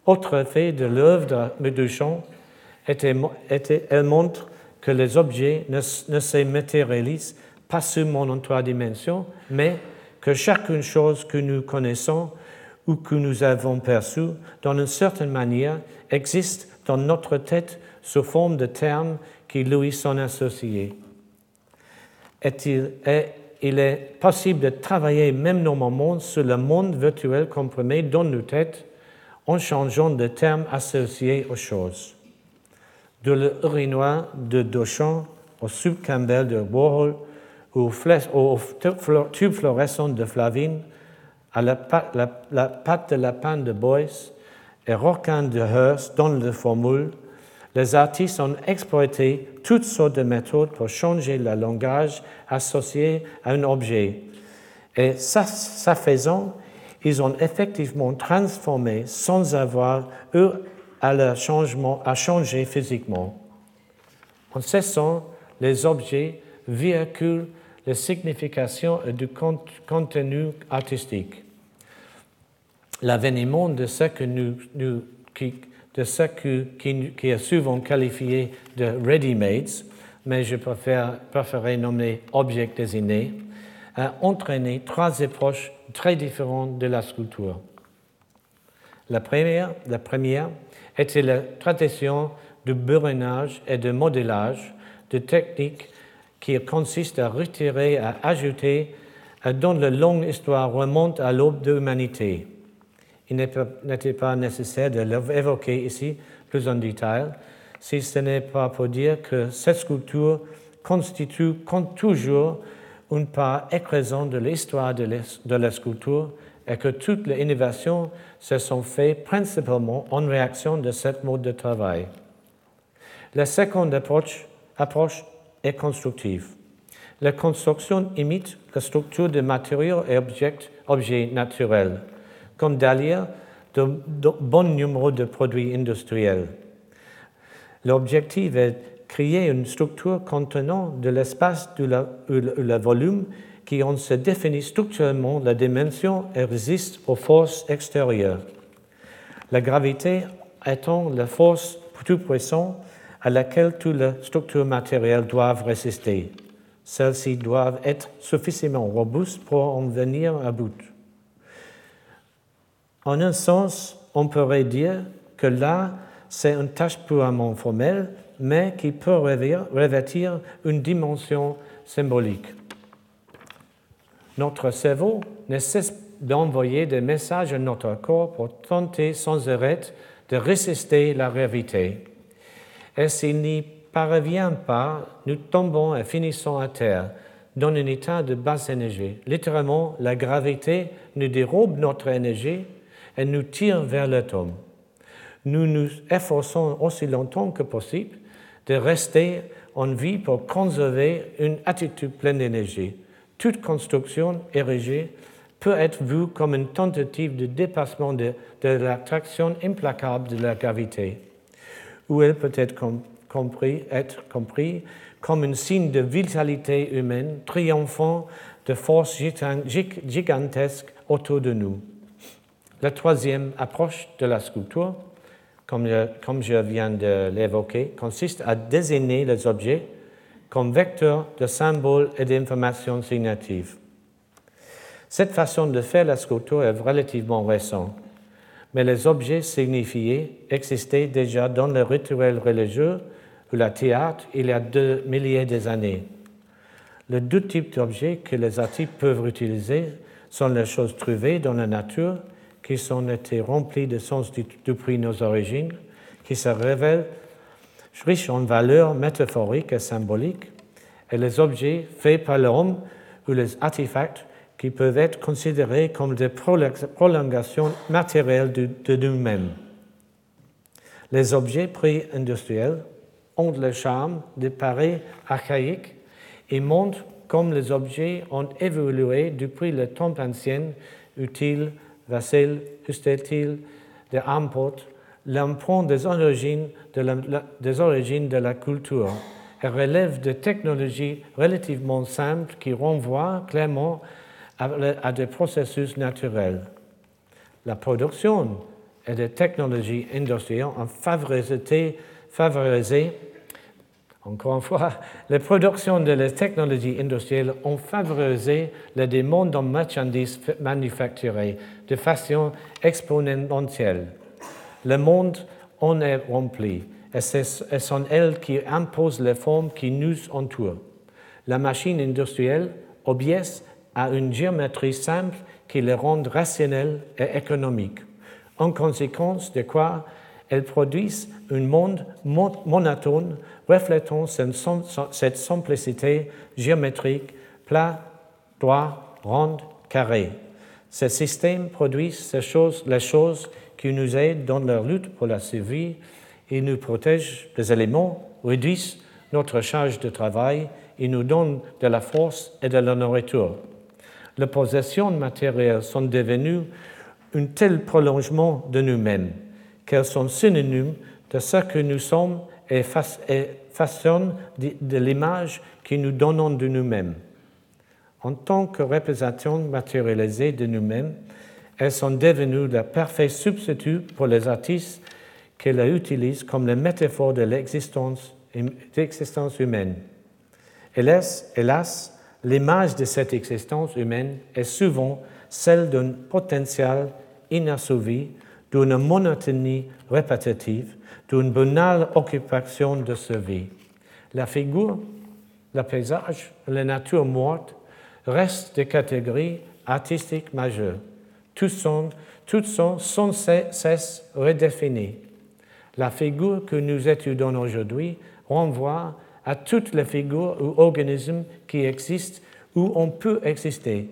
Autre fait de l'œuvre de Duchamp était, elle montre que les objets ne, se matérialisent pas seulement en trois dimensions, mais que chacune chose que nous connaissons ou que nous avons perçue, d'une certaine manière, existe dans notre tête sous forme de termes qui lui sont associés. Est-il, est, il est possible de travailler même normalement sur le monde virtuel comprimé dans nos têtes en changeant de termes associés aux choses. De l'urinoir de Duchamp au subcampbell de Warhol, au, au tube fluorescent de Flavine, à la, pâte de lapin de Boyce et Roquin de Hearst dans le formule, les artistes ont exploité toutes sortes de méthodes pour changer le langage associé à un objet. Et ça, ça faisant, ils ont effectivement transformé sans avoir eu à, le changer physiquement. En ce sens, les objets véhiculent la signification du contenu artistique. L'avènement de ce que nous, nous qui, de ce qui, qui, est souvent qualifié de ready-mades, mais je préférerais nommer objets désignés, a entraîné trois approches très différentes de la sculpture. La première, la première était la tradition de bourrinage et de modélage, de techniques qui consistent à retirer, à ajouter, dont la longue histoire remonte à l'aube de l'humanité. Il n'était pas nécessaire de l'évoquer ici plus en détail, si ce n'est pas pour dire que cette sculpture constitue comme toujours une part écrasante de l'histoire de la sculpture et que toutes les innovations se sont faites principalement en réaction de cette mode de travail. La seconde approche, est constructive. La construction imite la structure de matériaux et objets naturels, comme d'ailleurs de, bon nombre de produits industriels. L'objectif est de créer une structure contenant de l'espace ou le volume qui en se définit structurellement la dimension et résiste aux forces extérieures. La gravité étant la force plus puissante à laquelle toutes les structures matérielles doivent résister. Celles-ci doivent être suffisamment robustes pour en venir à bout. En un sens, on pourrait dire que là, c'est une tâche purement formelle, mais qui peut revêtir une dimension symbolique. Notre cerveau ne cesse d'envoyer des messages à notre corps pour tenter sans arrêt de résister la gravité. Et s'il n'y parvient pas, nous tombons et finissons à terre dans un état de basse énergie. Littéralement, la gravité nous dérobe notre énergie et nous tire vers l'atome. Nous nous efforçons aussi longtemps que possible de rester en vie pour conserver une attitude pleine d'énergie. Toute construction érigée peut être vue comme une tentative de dépassement de, de l'attraction implacable de la gravité ou elle peut être compris, être compris comme un signe de vitalité humaine triomphant de forces gigantesques autour de nous. La troisième approche de la sculpture, comme je, viens de l'évoquer, consiste à désigner les objets comme vecteurs de symboles et d'informations signatives. Cette façon de faire la sculpture est relativement récente mais les objets signifiés existaient déjà dans le rituel religieux ou le théâtre il y a deux milliers d'années. Les deux types d'objets que les artistes peuvent utiliser sont les choses trouvées dans la nature, qui sont été remplies de sens depuis nos origines, qui se révèlent riches en valeurs métaphoriques et symboliques, et les objets faits par l'homme ou les artefacts qui peuvent être considérés comme des prolongations matérielles de, nous-mêmes. Les objets pré-industriels ont le charme de pareils archaïques et montrent comme les objets ont évolué depuis le temps ancien, utile, vassal, ustensile, des porte l'empreinte des origines de la, des origines de la culture et relève de technologies relativement simples qui renvoient clairement à des processus naturels. La production et les technologies industrielles ont favorisé, favorisé encore une fois, la production de les technologies industrielles ont favorisé la demande en marchandises manufacturées de façon exponentielle. Le monde en est rempli et ce sont elles qui imposent les formes qui nous entourent. La machine industrielle obéit à une géométrie simple qui les rend rationnels et économiques. En conséquence de quoi, elles produisent un monde monotone reflétant cette simplicité géométrique plat, droit, rond, carré. Ces systèmes produisent les choses qui nous aident dans leur lutte pour la survie et nous protègent des éléments, réduisent notre charge de travail et nous donnent de la force et de la nourriture les possessions matérielles sont devenues un tel prolongement de nous-mêmes qu'elles sont synonymes de ce que nous sommes et, façonnent de, l'image que nous donnons de nous-mêmes. En tant que représentation matérialisée de nous-mêmes, elles sont devenues le parfait substitut pour les artistes qui les utilisent comme la métaphore de l'existence humaine. Hélas, hélas, l'image de cette existence humaine est souvent celle d'un potentiel inassouvi, d'une monotonie répétitive, d'une banale occupation de sa vie. La figure, le paysage, la nature morte restent des catégories artistiques majeures. Tous sont, toutes sont sans cesse redéfinies. La figure que nous étudions aujourd'hui renvoie à toutes les figures ou organismes qui existent ou on peut exister.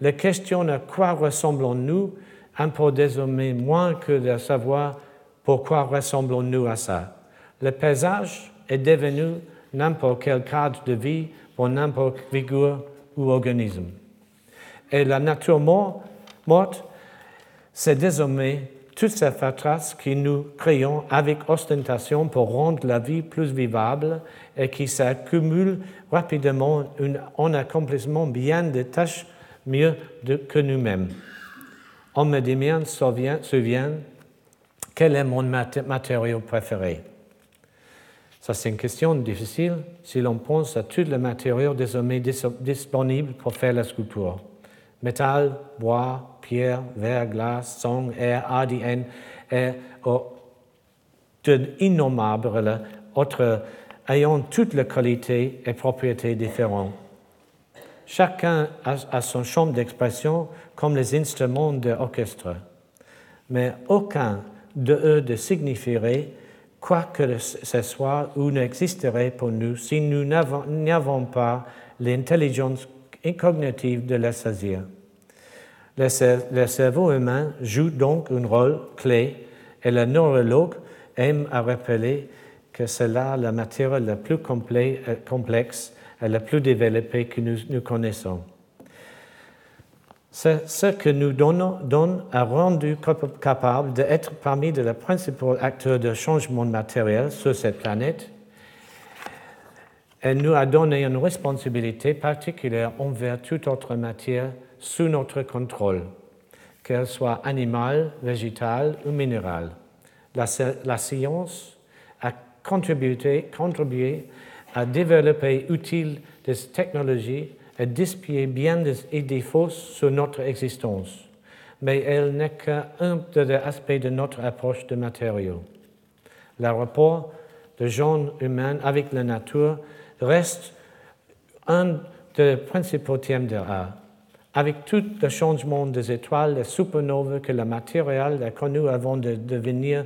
La question à quoi ressemblons-nous importe désormais moins que de savoir pourquoi ressemblons-nous à ça. Le paysage est devenu n'importe quel cadre de vie pour n'importe quelle figure ou organisme. Et la nature morte, c'est désormais toutes ces fatras que nous créons avec ostentation pour rendre la vie plus vivable et qui s'accumulent rapidement en accomplissement bien des tâches mieux que nous-mêmes. On me demande souvient quel est mon matériau préféré? Ça, c'est une question difficile si l'on pense à tous les matériaux désormais disponibles pour faire la sculpture. Métal, bois, pierre, verre, glace, son, air, ADN et d'innommables autres ayant toutes les qualités et propriétés différentes. Chacun a, son champ d'expression comme les instruments d'orchestre, mais aucun de eux ne signifierait quoi que ce soit ou n'existerait pour nous si nous n'avons pas l'intelligence cognitive de la saisir. Le, cerveau humain joue donc un rôle clé et le neurologue aime à rappeler que c'est là la matière la plus euh, complexe la plus développée que nous, nous connaissons. Ce que nous donnons donne a rendu capable d'être parmi les principaux acteurs de changement matériel sur cette planète et nous a donné une responsabilité particulière envers toute autre matière sous notre contrôle, qu'elle soit animale, végétale ou minérale. La, la science a contribué, contribué, à développer utile des technologies et dispier bien des idées fausses sur notre existence, mais elle n'est qu'un des aspects de notre approche de matériaux. Le rapport de genre humain avec la nature reste un des principaux thèmes de l'art. Avec tout le changement des étoiles, des supernovas que le matériel a connu avant de devenir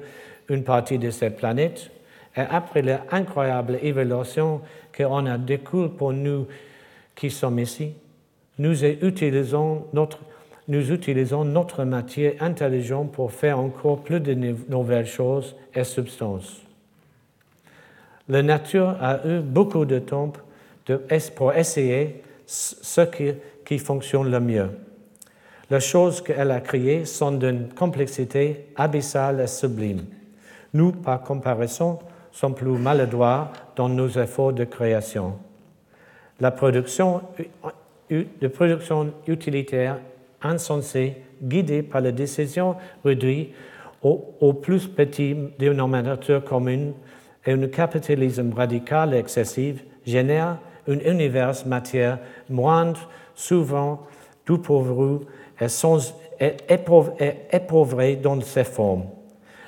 une partie de cette planète, et après l'incroyable évolution qu'on a découle pour nous qui sommes ici, nous utilisons notre, nous utilisons notre matière intelligente pour faire encore plus de nouvelles choses et substances. La nature a eu beaucoup de temps pour essayer ce qui, qui fonctionne le mieux. Les choses qu'elle a créées sont d'une complexité abyssale et sublime. Nous, par comparaison, sommes plus maladroits dans nos efforts de création. La production, de production utilitaire insensée, guidée par la décision réduite au, plus petit dénominateur commun, et un capitalisme radical et excessif génère un univers matière moindre, souvent tout pauvre et, éprouvé dans ses formes.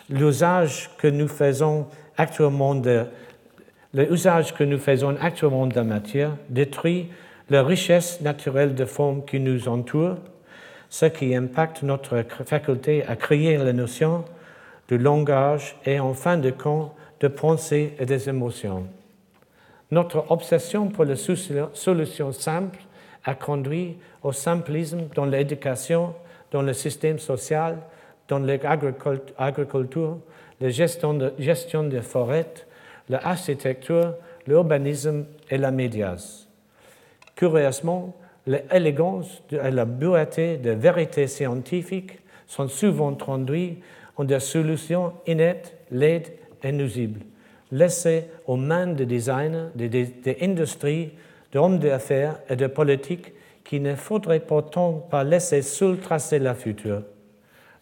L'usage que nous faisons actuellement de l'usage que nous faisons actuellement de la matière détruit la richesse naturelle de formes qui nous entourent, ce qui impacte notre faculté à créer la notion du langage et en fin de compte de pensée et des émotions. Notre obsession pour les solutions simples a conduit au simplisme dans l'éducation, dans le système social, dans l'agriculture, la gestion, de, gestion des forêts, l'architecture, l'urbanisme et la médias. Curieusement, l'élégance et la beauté des vérités scientifiques sont souvent traduites en des solutions innettes, laides et nuisibles, laissées aux mains des designers, des, des industries, d'hommes d'affaires et de politiques qui ne faudrait pourtant pas laisser seul tracer la future.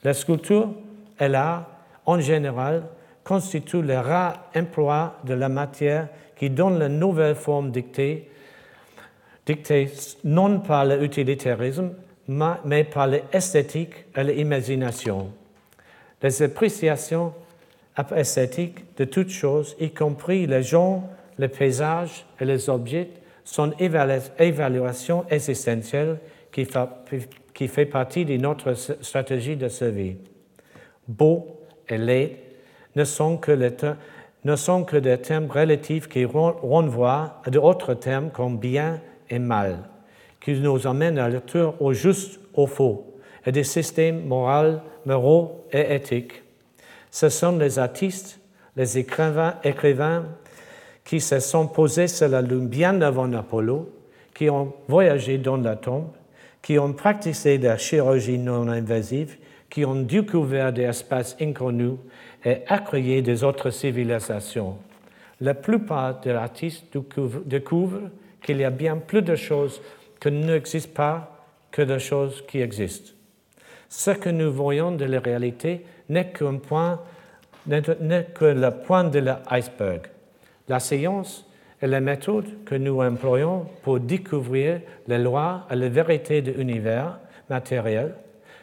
La sculpture et l'art, en général, constituent le rare emploi de la matière qui donne la nouvelle forme dictée, dictée non par l'utilitarisme, mais par l'esthétique et l'imagination. Les appréciations esthétiques de toutes choses, y compris les gens, les paysages et les objets, sont évaluations existentielles qui fait partie de notre stratégie de survie. Beau et laid ne sont que, les ne sont que des termes relatifs qui renvoient à d'autres termes comme bien et mal, qui nous amènent à la au juste, au faux, et des systèmes moraux, moraux et éthiques. Ce sont les artistes, les écrivains, écrivains qui se sont posés sur la Lune bien avant Apollo, qui ont voyagé dans la tombe, qui ont pratiqué la chirurgie non invasive, qui ont découvert des espaces inconnus et accueilli des autres civilisations. La plupart des artistes découvrent qu'il y a bien plus de choses qui n'existent pas que de choses qui existent. Ce que nous voyons de la réalité n'est qu'un point, n'est que le point de l'iceberg. La science est la méthode que nous employons pour découvrir les lois et la vérité de l'univers matériel,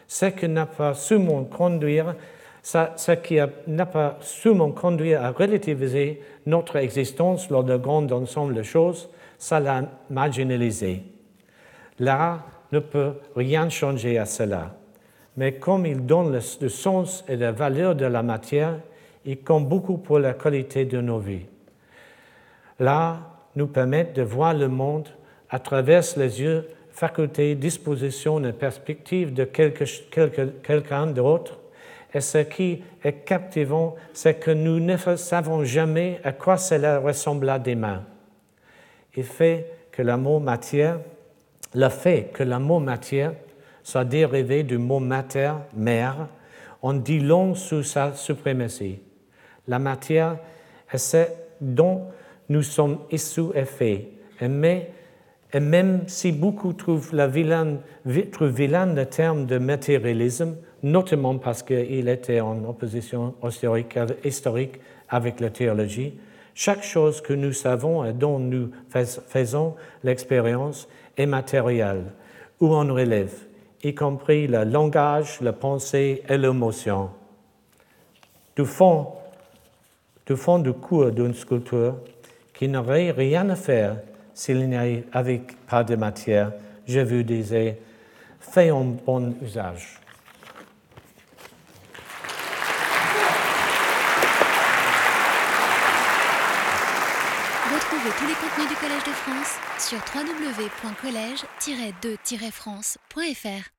ce qui n'a pas seulement conduire, ce qui n'a pas seulement conduit à relativiser notre existence lors d'un grand ensemble de choses, ça l'a marginalisé. L'art ne peut rien changer à cela, mais comme il donne le, sens et la valeur de la matière, il compte beaucoup pour la qualité de nos vies. L'art nous permet de voir le monde à travers les yeux, facultés, dispositions et perspectives de quelqu'un d'autre. Et ce qui est captivant, c'est que nous ne savons jamais à quoi cela des mains. Il fait que le mot matière, le fait que le mot matière soit dérivé du mot mater, mère, on dit long sous sa suprématie. La matière est ce dont nous sommes issus et faits. Et, et même si beaucoup trouvent, la vilaine, vilain le terme de matérialisme, notamment parce qu'il était en opposition historique, avec la théologie, chaque chose que nous savons et dont nous faisons l'expérience est matérielle, ou on relève, y compris le langage, la pensée et l'émotion. Du fond, du fond du cours d'une sculpture, qui n'aurait rien à faire s'il avait pas de matière, je vous disais, fais un bon usage. Retrouvez tous les contenus du Collège de France sur www.colège-2-france.fr.